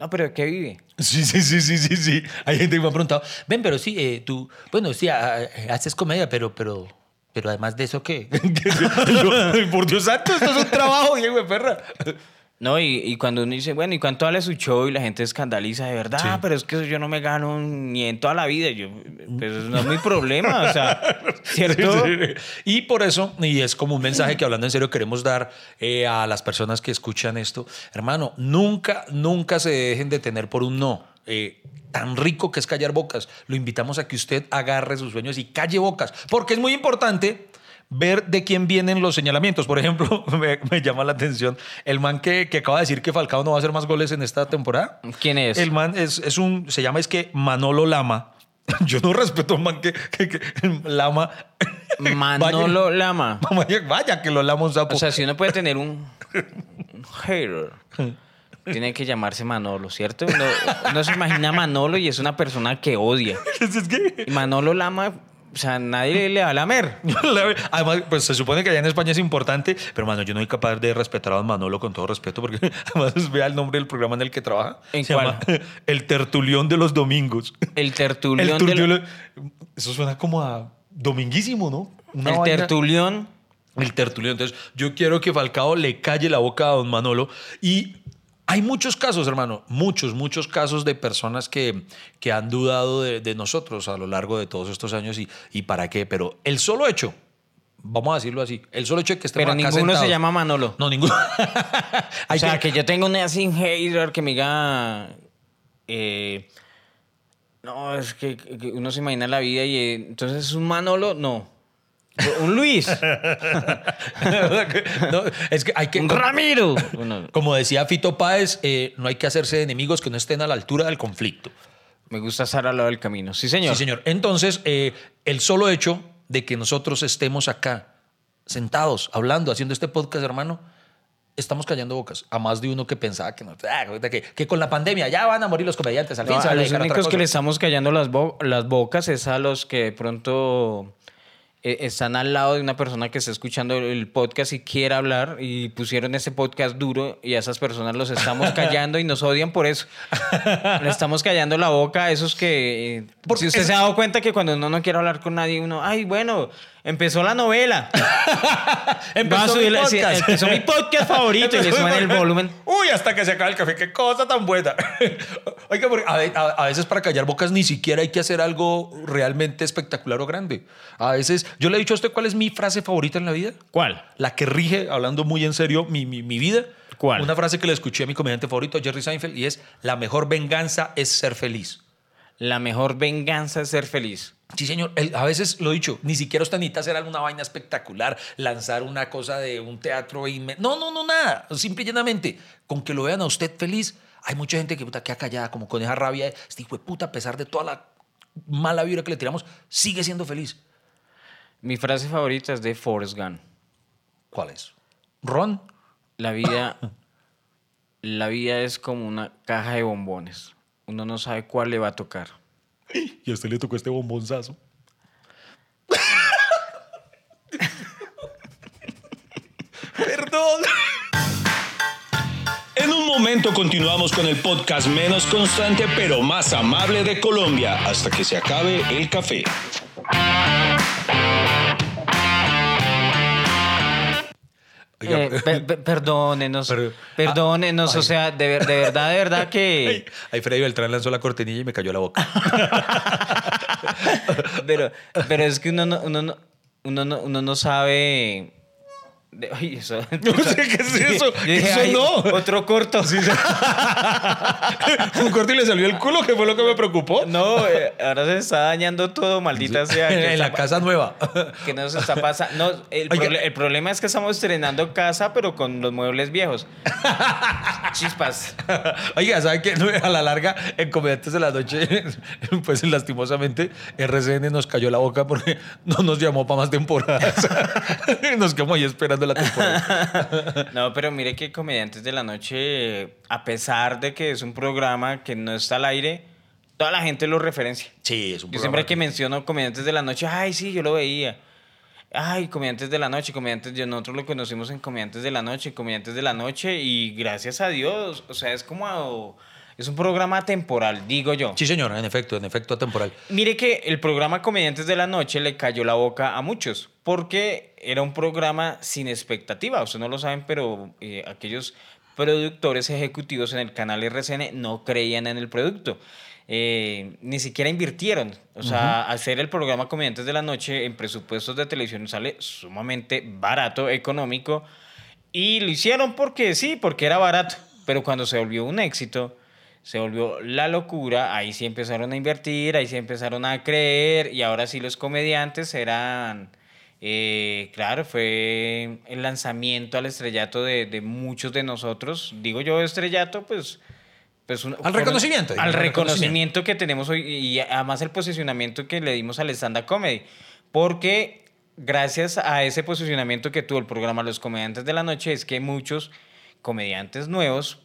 No, pero ¿de qué vive? Sí, sí, sí, sí, sí, sí. Hay gente que me ha preguntado, ven, pero sí, eh, tú, bueno, sí, haces comedia, pero, pero, pero además de eso, ¿qué? Por Dios santo, esto es un trabajo, Diego perra. No, y, y, cuando uno dice, bueno, y cuando habla su show y la gente escandaliza, de verdad, pero es que yo no me gano ni en toda la vida. Yo, pues no es mi problema, o sea, ¿cierto? Y por eso, y es como un mensaje que hablando en serio queremos dar eh, a las personas que escuchan esto, hermano, nunca, nunca se dejen de tener por un no. Eh, tan rico que es callar bocas. Lo invitamos a que usted agarre sus sueños y calle bocas, porque es muy importante ver de quién vienen los señalamientos. Por ejemplo, me, llama la atención el man que, que, acaba de decir que Falcao no va a hacer más goles en esta temporada. ¿Quién es? El man es, es un, se llama es que Manolo Lama. Yo no respeto a un man que, que, Lama. Manolo Lama. Vaya, que lo lama un sapo. O sea, si uno puede tener un, un hater. Tiene que llamarse Manolo, ¿cierto? No, se imagina Manolo y es una persona que odia. ¿Es que? Manolo Lama o sea, nadie le va a lamer. además, pues se supone que allá en España es importante, pero mano, yo no soy capaz de respetar a Manolo con todo respeto, porque además vea el nombre del programa en el que trabaja. ¿En se Llama El Tertulión de los Domingos. El Tertulión. El Eso suena como a dominguísimo, ¿no? el Tertulión. El Tertulión. Entonces, yo quiero que Falcao le calle la boca a don Manolo y hay muchos casos, hermano, muchos, muchos casos de personas que, que han dudado de, nosotros a lo largo de todos estos años y, y para qué, pero el solo hecho, vamos a decirlo así, el solo hecho de que estemos Pero ninguno se llama Manolo. No, ninguno. o sea, que... yo tengo un así hater que me diga... Eh, no, es que, uno se imagina la vida y eh, entonces es un Manolo, no. Un Luis. es que hay que. Un Ramiro. Como decía Fito Páez, eh, no hay que hacerse de enemigos que no estén a la altura del conflicto. Me gusta estar al lado del camino. Sí, señor. Sí, señor. Entonces, eh, el solo hecho de que nosotros estemos acá, sentados, hablando, haciendo este podcast, hermano, estamos callando bocas a más de uno que pensaba que, no, ah, que, con la pandemia ya van a morir los comediantes. Al fin a los únicos que le estamos callando las, las bocas es a los que de pronto están al lado de una persona que está escuchando el podcast y quiere hablar y pusieron ese podcast duro y a esas personas los estamos callando y nos odian por eso. Le estamos callando la boca a esos que... Eh, Porque si usted se ha dado cuenta que cuando uno no quiere hablar con nadie, uno, ay, bueno, Empezó la novela. empezó, mi podcast. empezó mi podcast favorito y le suena el volumen. Uy, hasta que se acaba el café. Qué cosa tan buena. Oiga, a, veces para callar bocas ni siquiera hay que hacer algo realmente espectacular o grande. A veces, yo le he dicho a usted cuál es mi frase favorita en la vida. ¿Cuál? La que rige, hablando muy en serio, mi, mi, mi vida. ¿Cuál? Una frase que le escuché a mi comediante favorito, Jerry Seinfeld, y es: La mejor venganza es ser feliz. La mejor venganza es ser feliz. Sí, señor. a veces lo he dicho, ni siquiera usted necesita hacer alguna vaina espectacular, lanzar una cosa de un teatro y... No, no, no, nada. Simple y llanamente, con que lo vean a usted feliz. Hay mucha gente que puta, queda callada, como con esa rabia. Este hijo de puta, a pesar de toda la mala vibra que le tiramos, sigue siendo feliz. Mi frase favorita es de Forrest Gump. ¿Cuál es? ¿Ron? La vida, la vida es como una caja de bombones. Uno no sabe cuál le va a tocar. Y a usted le tocó este bombonzazo. Perdón. En un momento continuamos con el podcast menos constante pero más amable de Colombia hasta que se acabe el café. Eh, perdónenos, perdónenos, o sea, de, de, verdad, de verdad que... Ahí Freddy Beltrán lanzó la cortinilla y me cayó la boca. pero, pero es que uno no, uno uno uno no sabe Eso. No sé qué es eso. eso no. Otro corto. Un corto y le salió el culo, que fue lo que me preocupó. No, eh, ahora se está dañando todo, maldita sea. en la casa nueva. Que no se está pasando. No, el, el, problema es que estamos estrenando casa, pero con los muebles viejos. Chispas. Oiga, ¿saben qué? A la larga, en Comediantes de la Noche, pues lastimosamente, RCN nos cayó la boca porque no nos llamó para más temporadas. nos quedamos ahí esperando la temporada. no, pero mire que Comediantes de la Noche, a pesar de que es un programa que no está al aire, toda la gente lo referencia. Sí, es un Yo siempre que menciono Comediantes de la Noche, ay, sí, yo lo veía. Ay, Comediantes de la Noche, Comediantes, nosotros lo conocimos en Comediantes de la Noche, Comediantes de la Noche, y gracias a Dios, o sea, es como... Es un programa temporal, digo yo. Sí, señor, en efecto, en efecto temporal. Mire que el programa Comediantes de la Noche le cayó la boca a muchos, porque era un programa sin expectativa. Ustedes no lo saben, pero eh, aquellos productores ejecutivos en el canal RCN no creían en el producto. Eh, ni siquiera invirtieron. O sea, hacer el programa Comediantes de la Noche en presupuestos de televisión sale sumamente barato, económico. Y lo hicieron porque sí, porque era barato. Pero cuando se volvió un éxito, se volvió la locura, ahí sí empezaron a invertir, ahí sí empezaron a creer y ahora sí los comediantes eran, eh, claro, fue el lanzamiento al estrellato de, muchos de nosotros, digo yo estrellato, pues... pues al reconocimiento. Al reconocimiento que tenemos hoy y además el posicionamiento que le dimos al stand-up comedy, porque gracias a ese posicionamiento que tuvo el programa Los Comediantes de la Noche es que muchos comediantes nuevos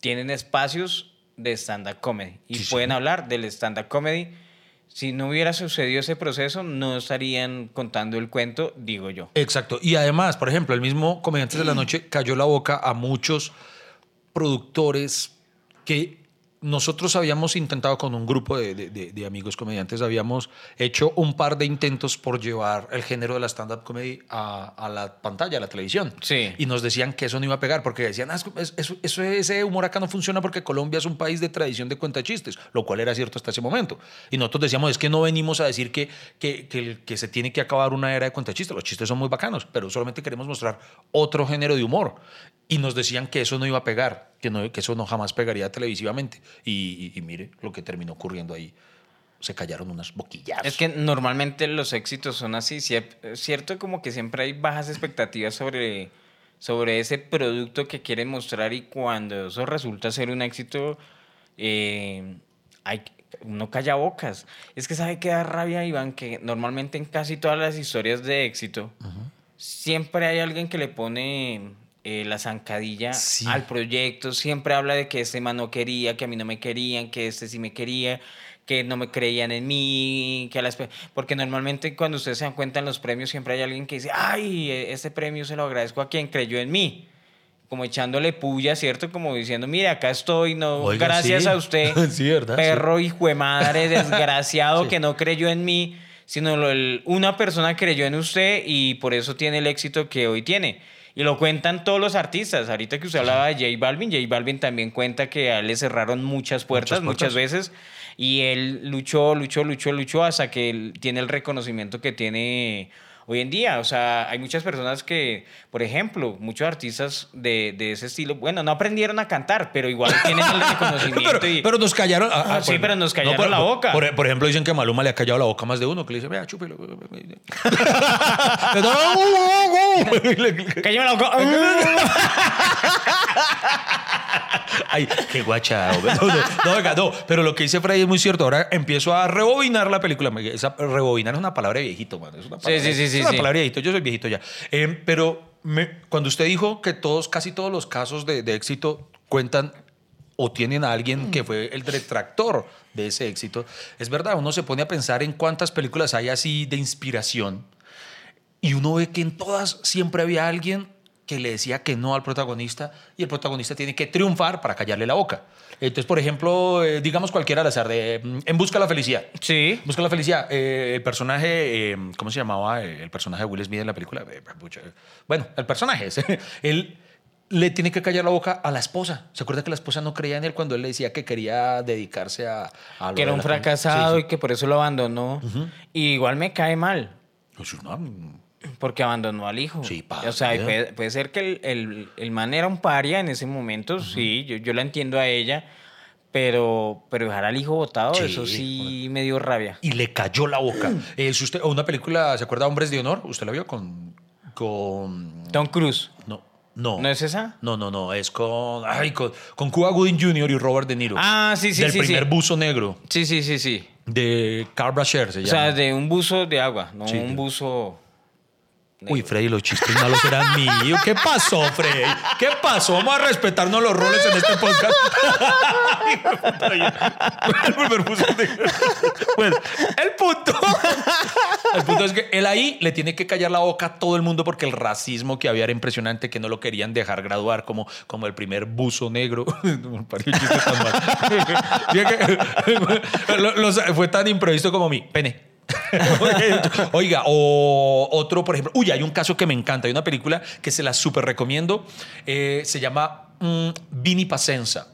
tienen espacios de stand-up comedy y pueden hablar del stand-up comedy. Si no hubiera sucedido ese proceso, no estarían contando el cuento, digo yo. Exacto. Y además, por ejemplo, el mismo Comediantes de la Noche cayó la boca a muchos productores que nosotros habíamos intentado con un grupo de, amigos comediantes, habíamos hecho un par de intentos por llevar el género de la stand-up comedy a, la pantalla, a la televisión. Sí. Y nos decían que eso no iba a pegar, porque decían, ah, eso, ese humor acá no funciona porque Colombia es un país de tradición de cuenta chistes, lo cual era cierto hasta ese momento. Y nosotros decíamos, es que no venimos a decir que, que, que, que se tiene que acabar una era de cuenta chistes, los chistes son muy bacanos, pero solamente queremos mostrar otro género de humor y nos decían que eso no iba a pegar, que, no, que eso no jamás pegaría televisivamente. Y, mire lo que terminó ocurriendo ahí. Se callaron unas boquillas. Es que normalmente los éxitos son así. Cierto como que siempre hay bajas expectativas sobre, sobre ese producto que quieren mostrar y cuando eso resulta ser un éxito, eh, hay, uno calla bocas. Es que sabe que da rabia, Iván, que normalmente en casi todas las historias de éxito, siempre hay alguien que le pone eh, la zancadilla al proyecto. Siempre habla de que este man no quería, que a mí no me querían, que este sí me quería, que no me creían en mí, que a las... Porque normalmente cuando ustedes se dan cuenta en los premios siempre hay alguien que dice, ay, este premio se lo agradezco a quien creyó en mí. Como echándole puya, ¿cierto? Como diciendo, mire, acá estoy, no, gracias a usted, perro hijo de madre, desgraciado que no creyó en mí, sino una persona creyó en usted y por eso tiene el éxito que hoy tiene. Y lo cuentan todos los artistas. Ahorita que usted hablaba de J Balvin, J Balvin también cuenta que a él le cerraron muchas puertas, muchas, veces. Y él luchó, luchó, luchó, luchó hasta que él tiene el reconocimiento que tiene hoy en día. O sea, hay muchas personas que, por ejemplo, muchos artistas de, de ese estilo, bueno, no aprendieron a cantar, pero igual tienen el reconocimiento. pero, nos callaron. Ah, ah, sí, pero nos callaron la boca. Por, ejemplo, dicen que Maluma le ha callado la boca a más de uno, que le dice, vea, chúpelo. Cállame la boca. Ay, qué guacha. No, venga, no. Pero lo que dice Freddy es muy cierto. Ahora empiezo a rebobinar la película. Esa, rebobinar es una palabra de viejito, man. Es una palabra, sí, sí, sí. Es una palabra viejito. Yo soy viejito ya. Eh, pero cuando usted dijo que todos, casi todos los casos de, de éxito cuentan o tienen a alguien que fue el detractor de ese éxito, es verdad, uno se pone a pensar en cuántas películas hay así de inspiración y uno ve que en todas siempre había alguien que le decía que no al protagonista y el protagonista tiene que triunfar para callarle la boca. Entonces, por ejemplo, eh, digamos cualquiera al azar, de mm, En Busca de la Felicidad. Sí. Busca la Felicidad. Eh, el personaje, eh, ¿cómo se llamaba el personaje de Will Smith en la película? Bueno, el personaje ese. Él le tiene que callar la boca a la esposa. ¿Se acuerda que la esposa no creía en él cuando él le decía que quería dedicarse a... a que era un fracasado y que por eso lo abandonó. y igual me cae mal. Pues no, porque abandonó al hijo. Sí, padre. O sea, puede, ser que el, el, el, man era un paria en ese momento, sí, yo, yo la entiendo a ella, pero, pero dejar al hijo votado, eso sí me dio rabia. Y le cayó la boca. Eh, usted, una película, ¿se acuerda Hombres de Honor? ¿Usted la vio con...? con... Tom Cruise. No. No. ¿No es esa? No, no, no. Es con, ay, con, con Cuba Gooding Jr. y Robert De Niro. Ah, sí, sí, del sí. Del primer buzo negro. Sí, sí, sí, sí. De Carl Brasher se llama. O sea, de un buzo de agua, no un buzo... Uy, Freddy, los chistes malos eran míos. ¿Qué pasó, Freddy? ¿Qué pasó? Vamos a respetarnos los roles en este podcast. bueno, el punto. El punto es que él ahí le tiene que callar la boca a todo el mundo porque el racismo que había era impresionante, que no lo querían dejar graduar como, como el primer buzo negro. Fue tan imprevisto como mi pene. Oiga, o otro, por ejemplo, uy, hay un caso que me encanta, hay una película que se la súper recomiendo, eh, se llama mm, Vini Pacenza.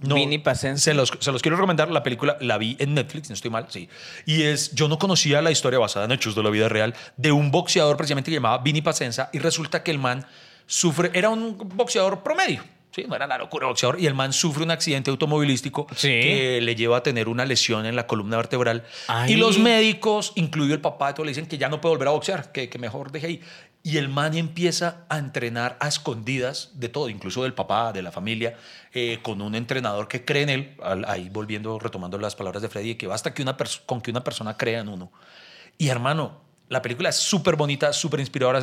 No, Vini Pacenza. Se los, se los, quiero recomendar, la película la vi en Netflix, no estoy mal, sí. Y es, yo no conocía la historia basada en hechos de la vida real de un boxeador precisamente que llamaba Vini Pacenza y resulta que el man sufre, era un boxeador promedio Sí, no era la locura boxeador. Y el man sufre un accidente automovilístico que le lleva a tener una lesión en la columna vertebral. Y los médicos, incluido el papá, todo, le dicen que ya no puede volver a boxear, que, que mejor deje ahí. Y el man empieza a entrenar a escondidas de todo, incluso del papá, de la familia, eh, con un entrenador que cree en él. Ahí volviendo, retomando las palabras de Freddy, que basta que una con que una persona crea en uno. Y hermano, la película es súper bonita, súper inspiradora,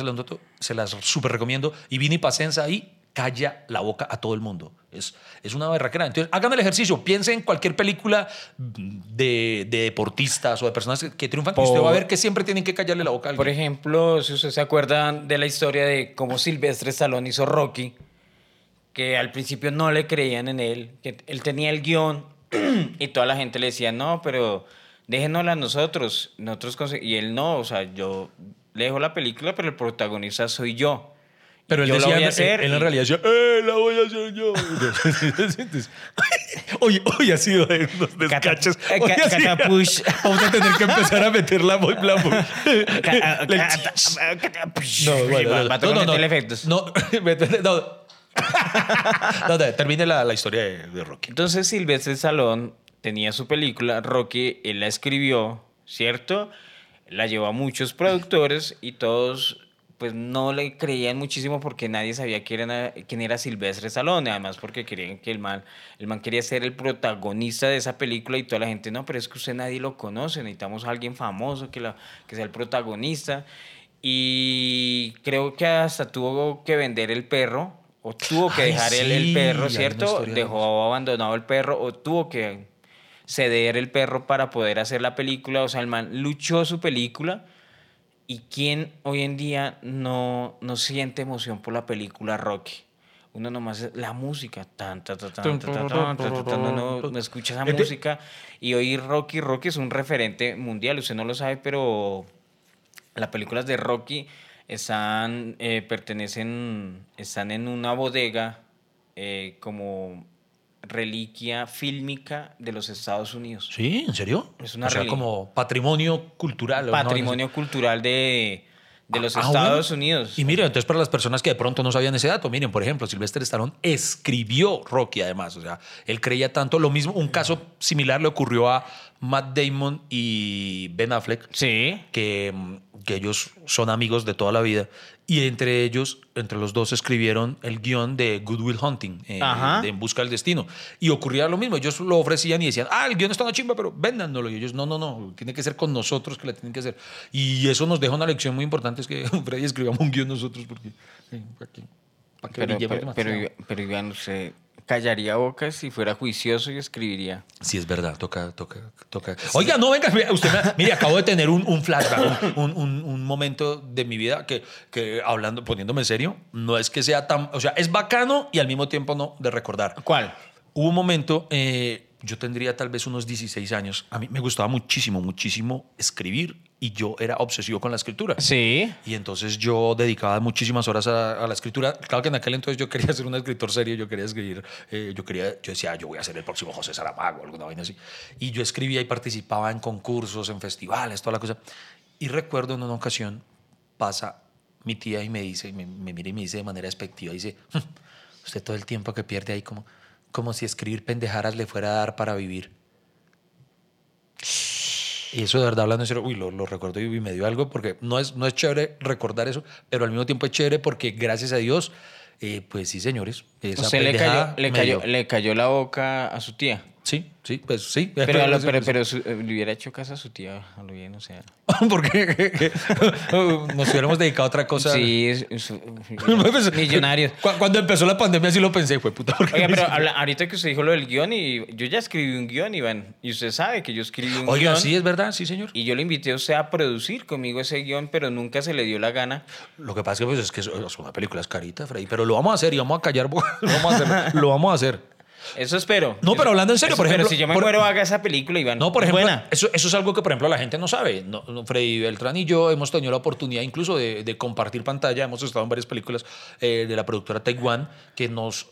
se las, súper recomiendo. Y Vini Pacenza ahí calla la boca a todo el mundo. Es, es una berraquera. Entonces, hagan el ejercicio. Piensen en cualquier película de, deportistas o de personas que, triunfan, que usted va a ver que siempre tienen que callarle la boca a alguien. Por ejemplo, si ustedes se acuerdan de la historia de cómo Silvestre Stallone hizo Rocky, que al principio no le creían en él, que él tenía el guion y toda la gente le decía, no, pero déjenosla a nosotros, nosotros y él no, o sea, yo le dejo la película, pero el protagonista soy yo. Pero él decía, voy a hacer él, en realidad decía, ¡eh, la voy a hacer yo! oye, hoy ha sido de unos descaches. Catapush. Vamos a tener que empezar a meter la voz. La voz. no, bueno, no, no, no, efectos. No, no, no, termine la, la historia de, de, Rocky. Entonces Silvestre Salón tenía su película, Rocky, él la escribió, ¿cierto? La llevó a muchos productores y todos pues no le creían muchísimo porque nadie sabía quién era, quién era Silvestre Stallone, además porque querían que el man, el man quería ser el protagonista de esa película y toda la gente, no, pero es que usted nadie lo conoce, necesitamos a alguien famoso que, la, que sea el protagonista. Y creo que hasta tuvo que vender el perro, o tuvo que dejar el, el, perro, ¿cierto? Dejó abandonado el perro, o tuvo que ceder el perro para poder hacer la película. O sea, el man luchó su película ¿Y quién hoy en día no, no siente emoción por la película Rocky? Uno nomás la música, tan, tan, tan, tan, tan, tan, no, escucha esa música y hoy Rocky, Rocky es un referente mundial, usted no lo sabe, pero las películas de Rocky están, eh, pertenecen, están en una bodega eh, como reliquia fílmica de los Estados Unidos. Sí, ¿en serio? Es una o sea, como patrimonio cultural. Patrimonio cultural de, de los ah, Estados Unidos. Y miren, entonces para las personas que de pronto no sabían ese dato, miren, por ejemplo, Sylvester Stallone escribió Rocky además, o sea, él creía tanto, lo mismo, un caso similar le ocurrió a Matt Damon y Ben Affleck, sí. que, que ellos son amigos de toda la vida y entre ellos, entre los dos, escribieron el guion de Good Will Hunting, eh, de En Busca del Destino. Y ocurría lo mismo. Ellos lo ofrecían y decían, ah, el guion está una chimba, pero véndanlo. Y ellos, no, no, no, tiene que ser con nosotros que la tienen que hacer. Y eso nos deja una lección muy importante: es que Freddy escribamos un guion nosotros, porque. Eh, para que, pero, pero, pero, pero, Iván, callaría bocas si fuera juicioso y escribiría. Sí, es verdad, toca, toca, toca. Oiga, no, venga, usted mire, acabo de tener un, un flashback, un, un, un, momento de mi vida que, que, hablando, poniéndome en serio, no es que sea tan, o sea, es bacano y al mismo tiempo no de recordar. ¿Cuál? Hubo un momento, eh, yo tendría tal vez unos 16 años, a mí me gustaba muchísimo, muchísimo escribir y yo era obsesivo con la escritura. Sí. Y entonces yo dedicaba muchísimas horas a, la escritura. Claro que en aquel entonces yo quería ser un escritor serio, yo quería escribir, eh, yo quería, yo decía, yo voy a ser el próximo José Saramago, alguna vaina así. Y yo escribía y participaba en concursos, en festivales, toda la cosa. Y recuerdo en una ocasión pasa mi tía y me dice, me, me mira y me dice de manera despectiva, dice, hm, usted todo el tiempo que pierde ahí como, como si escribir pendejaras le fuera a dar para vivir. Y eso de verdad hablando en serio, uy, lo, lo, recuerdo y me dio algo porque no es, no es chévere recordar eso, pero al mismo tiempo es chévere porque gracias a Dios, eh, pues sí, señores. Esa le cayó, le, cayó, le cayó la boca a su tía. Sí, sí, pues sí. Pero, pero, pero, eh, le hubiera hecho caso a su tía, a lo bien, o sea. Porque nos hubiéramos dedicado a otra cosa. Sí, es, pues, millonarios. Cuando empezó la pandemia sí lo pensé, fue puta. Oiga, pero ahorita que usted dijo lo del guion, y yo ya escribí un guion, Iván, y usted sabe que yo escribí un Oiga, guion. sí, es verdad, sí, señor. Y yo le invité a usted a producir conmigo ese guion, pero nunca se le dio la gana. Lo que pasa es que, pues, es, que una película es carita, Freddy, pero lo vamos a hacer y vamos a callar, lo vamos a hacer. lo vamos a hacer. Eso espero. No, pero hablando en serio, por ejemplo. Si yo me muero, haga esa película, Iván. No, por ejemplo. Eso, eso es algo que, por ejemplo, la gente no sabe. No, Freddy Beltrán y yo hemos tenido la oportunidad incluso de, compartir pantalla. Hemos estado en varias películas eh, de la productora Taiwan que nos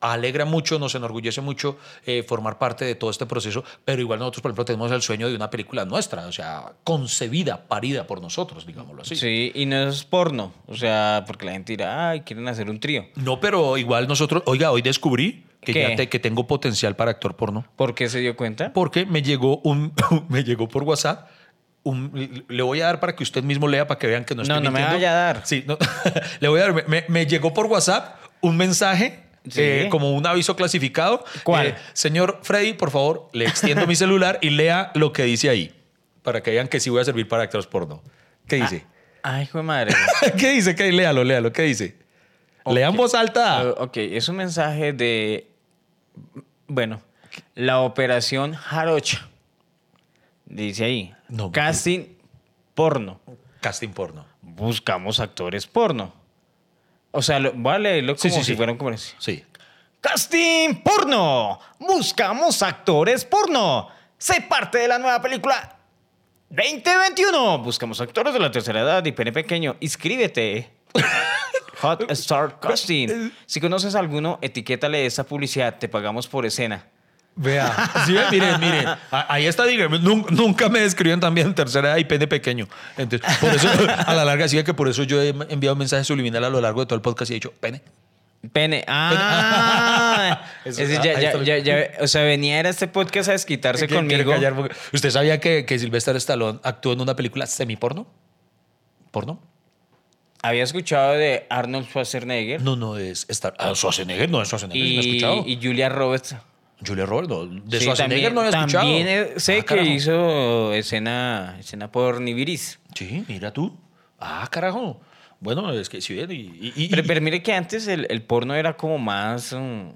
alegra mucho, nos enorgullece mucho eh, formar parte de todo este proceso, pero igual nosotros, por ejemplo, tenemos el sueño de una película nuestra, o sea, concebida, parida por nosotros, digámoslo así. Sí, y no es porno, o sea, porque la gente dirá, ay, quieren hacer un trío. No, pero igual nosotros, oiga, hoy descubrí que, ya que tengo potencial para actor porno. ¿Por qué se dio cuenta? Porque me llegó, un, me llegó por WhatsApp un, le voy a dar para que usted mismo lea para que vean que no estoy No, no me vaya a dar. Sí, le voy a dar. Me, me, llegó por WhatsApp un mensaje eh, como un aviso clasificado. ¿Cuál? Eh, señor Freddy, por favor, le extiendo mi celular y lea lo que dice ahí para que vean que sí voy a servir para actores porno. ¿Qué dice? Ah, ay, hijo de madre. ¿Qué dice? ¿Qué? Léalo, léalo. ¿Qué dice? Lean voz alta. Uh, ok, es un mensaje de. Bueno, la operación Jarocha. Dice ahí. No, casting porno. Casting porno. Buscamos actores porno. O sea, lo, voy a leerlo como si fueran como Sí. Casting porno. Buscamos actores porno. Sé parte de la nueva película 2021. Buscamos actores de la tercera edad y pene pequeño. Inscríbete. Hot Star Casting. Si conoces a alguno, etiquétale esa publicidad. Te pagamos por escena. Vea, sí, miren, miren, ahí está, nunca me describen también tercera edad y pene pequeño. Entonces, por eso, a la larga, sí que por eso yo he enviado mensajes subliminal a lo largo de todo el podcast y he dicho, pene. Pene. Ah. o sea, venía a este podcast a desquitarse conmigo. ¿Usted sabía que, que Sylvester Stallone actuó en una película semiporno? ¿Porno? Había escuchado de Arnold Schwarzenegger. No, no, es ah, Schwarzenegger, no es Schwarzenegger, y, no he escuchado. Y Julia Roberts. Julia Roberts, no, de Schwarzenegger no había escuchado. También sé ah, que hizo escena, escena por Nibiris. Sí, mira tú. Ah, carajo. Bueno, es que sí, y, y, pero, mire que antes el, el porno era como más... Um,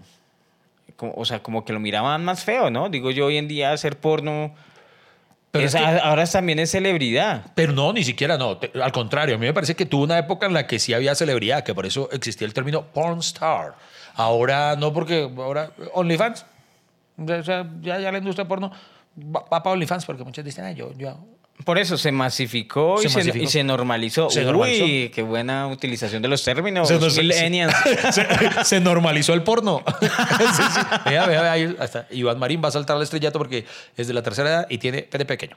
como, o sea, como que lo miraban más feo, ¿no? Digo yo, hoy en día hacer porno pero ahora también es celebridad. Pero no, ni siquiera no. al contrario, a mí me parece que tuvo una época en la que sí había celebridad, que por eso existía el término porn star. Ahora no, porque ahora OnlyFans. O sea, ya, ya la industria porno va, para OnlyFans, porque muchos dicen, yo, yo por eso se masificó, y, Se, normalizó. Uy, qué buena utilización de los términos. Se, se, normalizó el porno. Vea, vea, vea. hasta Iván Marín va a saltar al estrellato porque es de la tercera edad y tiene pene pequeño.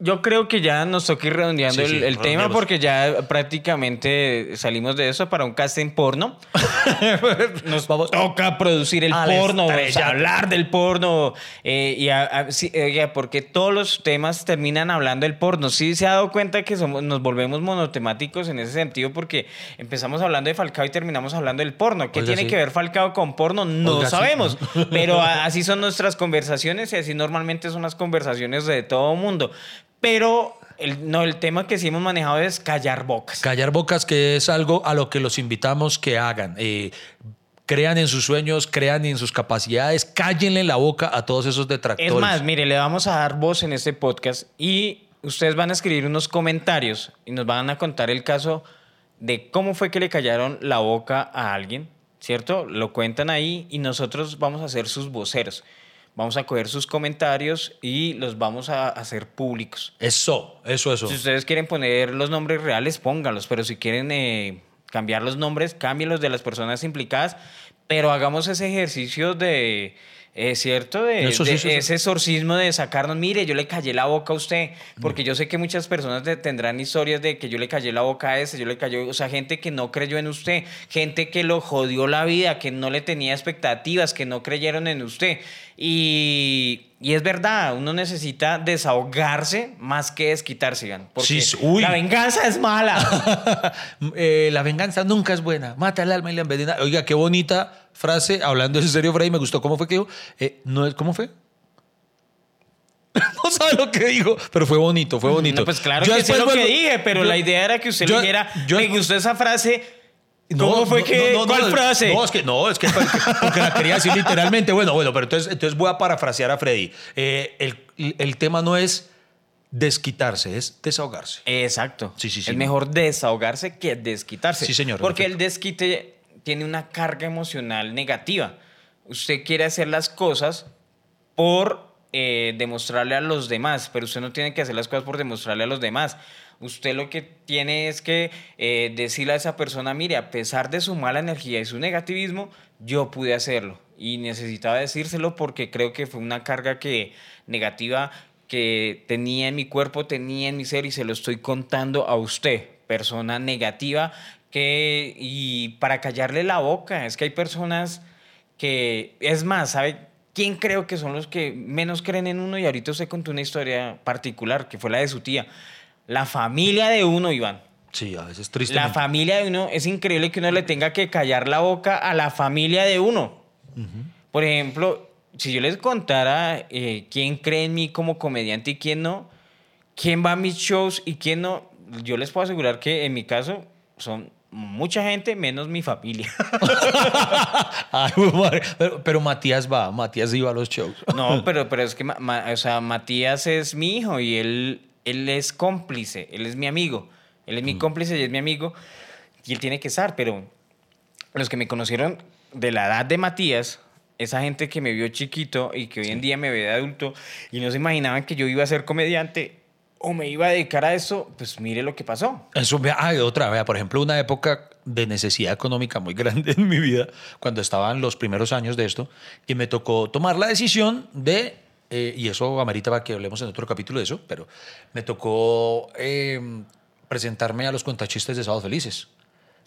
yo creo que ya nos toca ir redondeando el, tema porque ya prácticamente salimos de eso para un casting porno. nos toca producir el porno, hablar del porno. Eh, y porque todos los temas terminan hablando del porno. Sí se ha dado cuenta que somos, nos volvemos monotemáticos en ese sentido porque empezamos hablando de Falcao y terminamos hablando del porno. ¿Qué tiene que ver Falcao con porno? No sabemos. Pero así son nuestras conversaciones y así normalmente son las conversaciones de todo mundo. Pero el, no, el tema que sí hemos manejado es callar bocas. Callar bocas, que es algo a lo que los invitamos que hagan. Eh, crean en sus sueños, crean en sus capacidades, cállenle la boca a todos esos detractores. Es más, mire, le vamos a dar voz en este podcast y ustedes van a escribir unos comentarios y nos van a contar el caso de cómo fue que le callaron la boca a alguien, ¿cierto? Lo cuentan ahí y nosotros vamos a ser sus voceros. Vamos a coger sus comentarios y los vamos a hacer públicos. Eso, eso, eso. Si ustedes quieren poner los nombres reales, pónganlos, pero si quieren eh, cambiar los nombres, cámbienlos de las personas implicadas, pero hagamos ese ejercicio de es cierto, de, ese exorcismo de sacarnos, mire, yo le callé la boca a usted, porque yo sé que muchas personas tendrán historias de que yo le callé la boca a ese, yo le callé, o sea, gente que no creyó en usted, gente que lo jodió la vida, que no le tenía expectativas, que no creyeron en usted. Y, y es verdad, uno necesita desahogarse más que desquitarse, porque la venganza es mala. Eh, la venganza nunca es buena, mata el alma y la envenena. Oiga, qué bonita frase, hablando en serio, Freddy, me gustó cómo fue que dijo. Eh, no es, ¿Cómo fue? no sabe lo que dijo, pero fue bonito, fue bonito. pues claro yo que sé lo que dije, pero la idea era que usted yo, dijera, me gustó esa frase. ¿Cómo fue que? No, ¿Cuál frase? No, es que, no, es que porque la quería decir literalmente. Bueno, bueno, pero entonces, entonces voy a parafrasear a Freddy. Eh, el, el tema no es desquitarse, es desahogarse. Exacto. Sí, sí, sí. Es mejor desahogarse que desquitarse. Sí, señor. Porque el desquite tiene una carga emocional negativa. Usted quiere hacer las cosas por eh, demostrarle a los demás, pero usted no tiene que hacer las cosas por demostrarle a los demás. Usted lo que tiene es que eh, decirle a esa persona, mire, a pesar de su mala energía y su negativismo, yo pude hacerlo. Y necesitaba decírselo porque creo que fue una carga que, negativa que tenía en mi cuerpo, tenía en mi ser y se lo estoy contando a usted, persona negativa que, y para callarle la boca, es que hay personas que, es más, ¿sabe? ¿Quién creo que son los que menos creen en uno? Y ahorita usted contó una historia particular, que fue la de su tía. La familia de uno, Iván. Sí, a veces triste. La familia de uno, es increíble que uno le tenga que callar la boca a la familia de uno. Por ejemplo, si yo les contara eh, quién cree en mí como comediante y quién no, quién va a mis shows y quién no, yo les puedo asegurar que en mi caso son mucha gente menos mi familia. pero, Matías va, Matías iba a los shows. no, pero, pero es que o sea, Matías es mi hijo y él, él es cómplice, él es mi amigo. Él es mi mm. cómplice y es mi amigo y él tiene que estar, pero los que me conocieron de la edad de Matías, esa gente que me vio chiquito y que hoy en día me ve de adulto y no se imaginaban que yo iba a ser comediante, o me iba a dedicar a eso, pues mire lo que pasó. Eso, hay otra, vea, por ejemplo, una época de necesidad económica muy grande en mi vida, cuando estaban los primeros años de esto, y me tocó tomar la decisión de, eh, y eso amerita para que hablemos en otro capítulo de eso, pero me tocó eh, presentarme a los cuentachistes de Sábados Felices.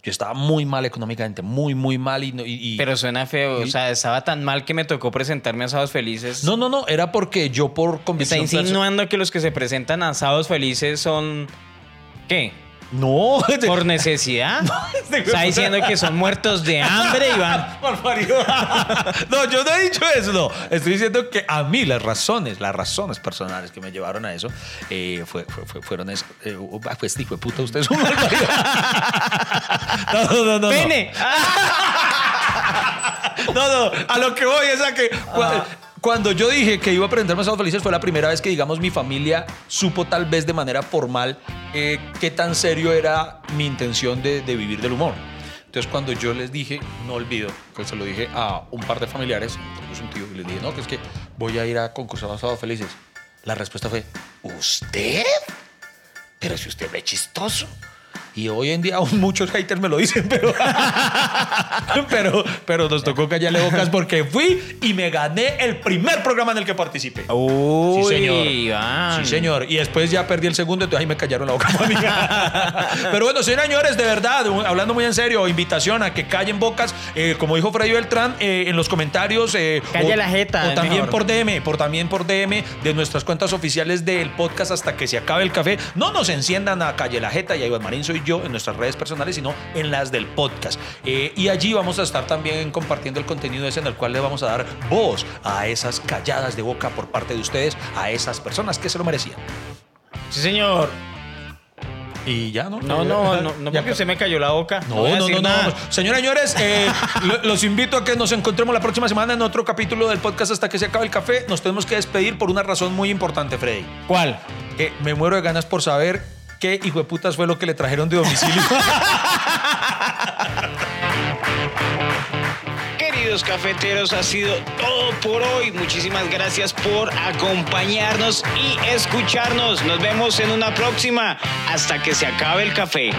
Yo estaba muy mal económicamente, muy, muy mal. Y, Pero suena feo. o sea, estaba tan mal que me tocó presentarme a Sábados Felices. No, no, no. Era porque yo por convicción... Está insinuando que los que se presentan a Sábados Felices son... ¿Qué? No. ¿Por necesidad? Está diciendo que son muertos de hambre y van. no, yo no he dicho eso, no. Estoy diciendo que a mí las razones, las razones personales que me llevaron a eso eh, fue, fueron eso. Eh, pues hijo de puta, usted es un No, no, no, no. ¡Pene! No, no, a lo que voy es a que. Ah. Cuando yo dije que iba a presentarme a Sábado Felices fue la primera vez que, digamos, mi familia supo tal vez de manera formal eh, qué tan serio era mi intención de, vivir del humor. Entonces, cuando yo les dije, no olvido, que se lo dije a un par de familiares, un tío, y les dije, no, que es que voy a ir a concursar a Sábado Felices. La respuesta fue, ¿usted? Pero si usted ve chistoso. Y hoy en día aún muchos haters me lo dicen, pero, pero, pero nos tocó callarle bocas porque fui y me gané el primer programa en el que participé. Uy, sí, señor. Sí, señor. Y después ya perdí el segundo, entonces ahí me callaron la boca. pero bueno, señores, de verdad, hablando muy en serio, invitación a que callen bocas, eh, como dijo Freddy Beltrán, eh, en los comentarios. Eh, Calle la jeta. O también por DM, por también por DM de nuestras cuentas oficiales del podcast hasta que se acabe el café. No nos enciendan a Calle la Jeta y a Iván Marín soy yo en nuestras redes personales, sino en las del podcast. Eh, y allí vamos a estar también compartiendo el contenido ese en el cual le vamos a dar voz a esas calladas de boca por parte de ustedes, a esas personas que se lo merecían. Sí, señor. Y ya, ¿no? No, no, no, no porque se me cayó la boca. No, no, no, no, Señoras y señores, eh, los invito a que nos encontremos la próxima semana en otro capítulo del podcast hasta que se acabe el café. Nos tenemos que despedir por una razón muy importante, Freddy. ¿Cuál? Que me muero de ganas por saber qué hijo de putas fue lo que le trajeron de domicilio. Queridos cafeteros, ha sido todo por hoy. Muchísimas gracias por acompañarnos y escucharnos. Nos vemos en una próxima hasta que se acabe el café.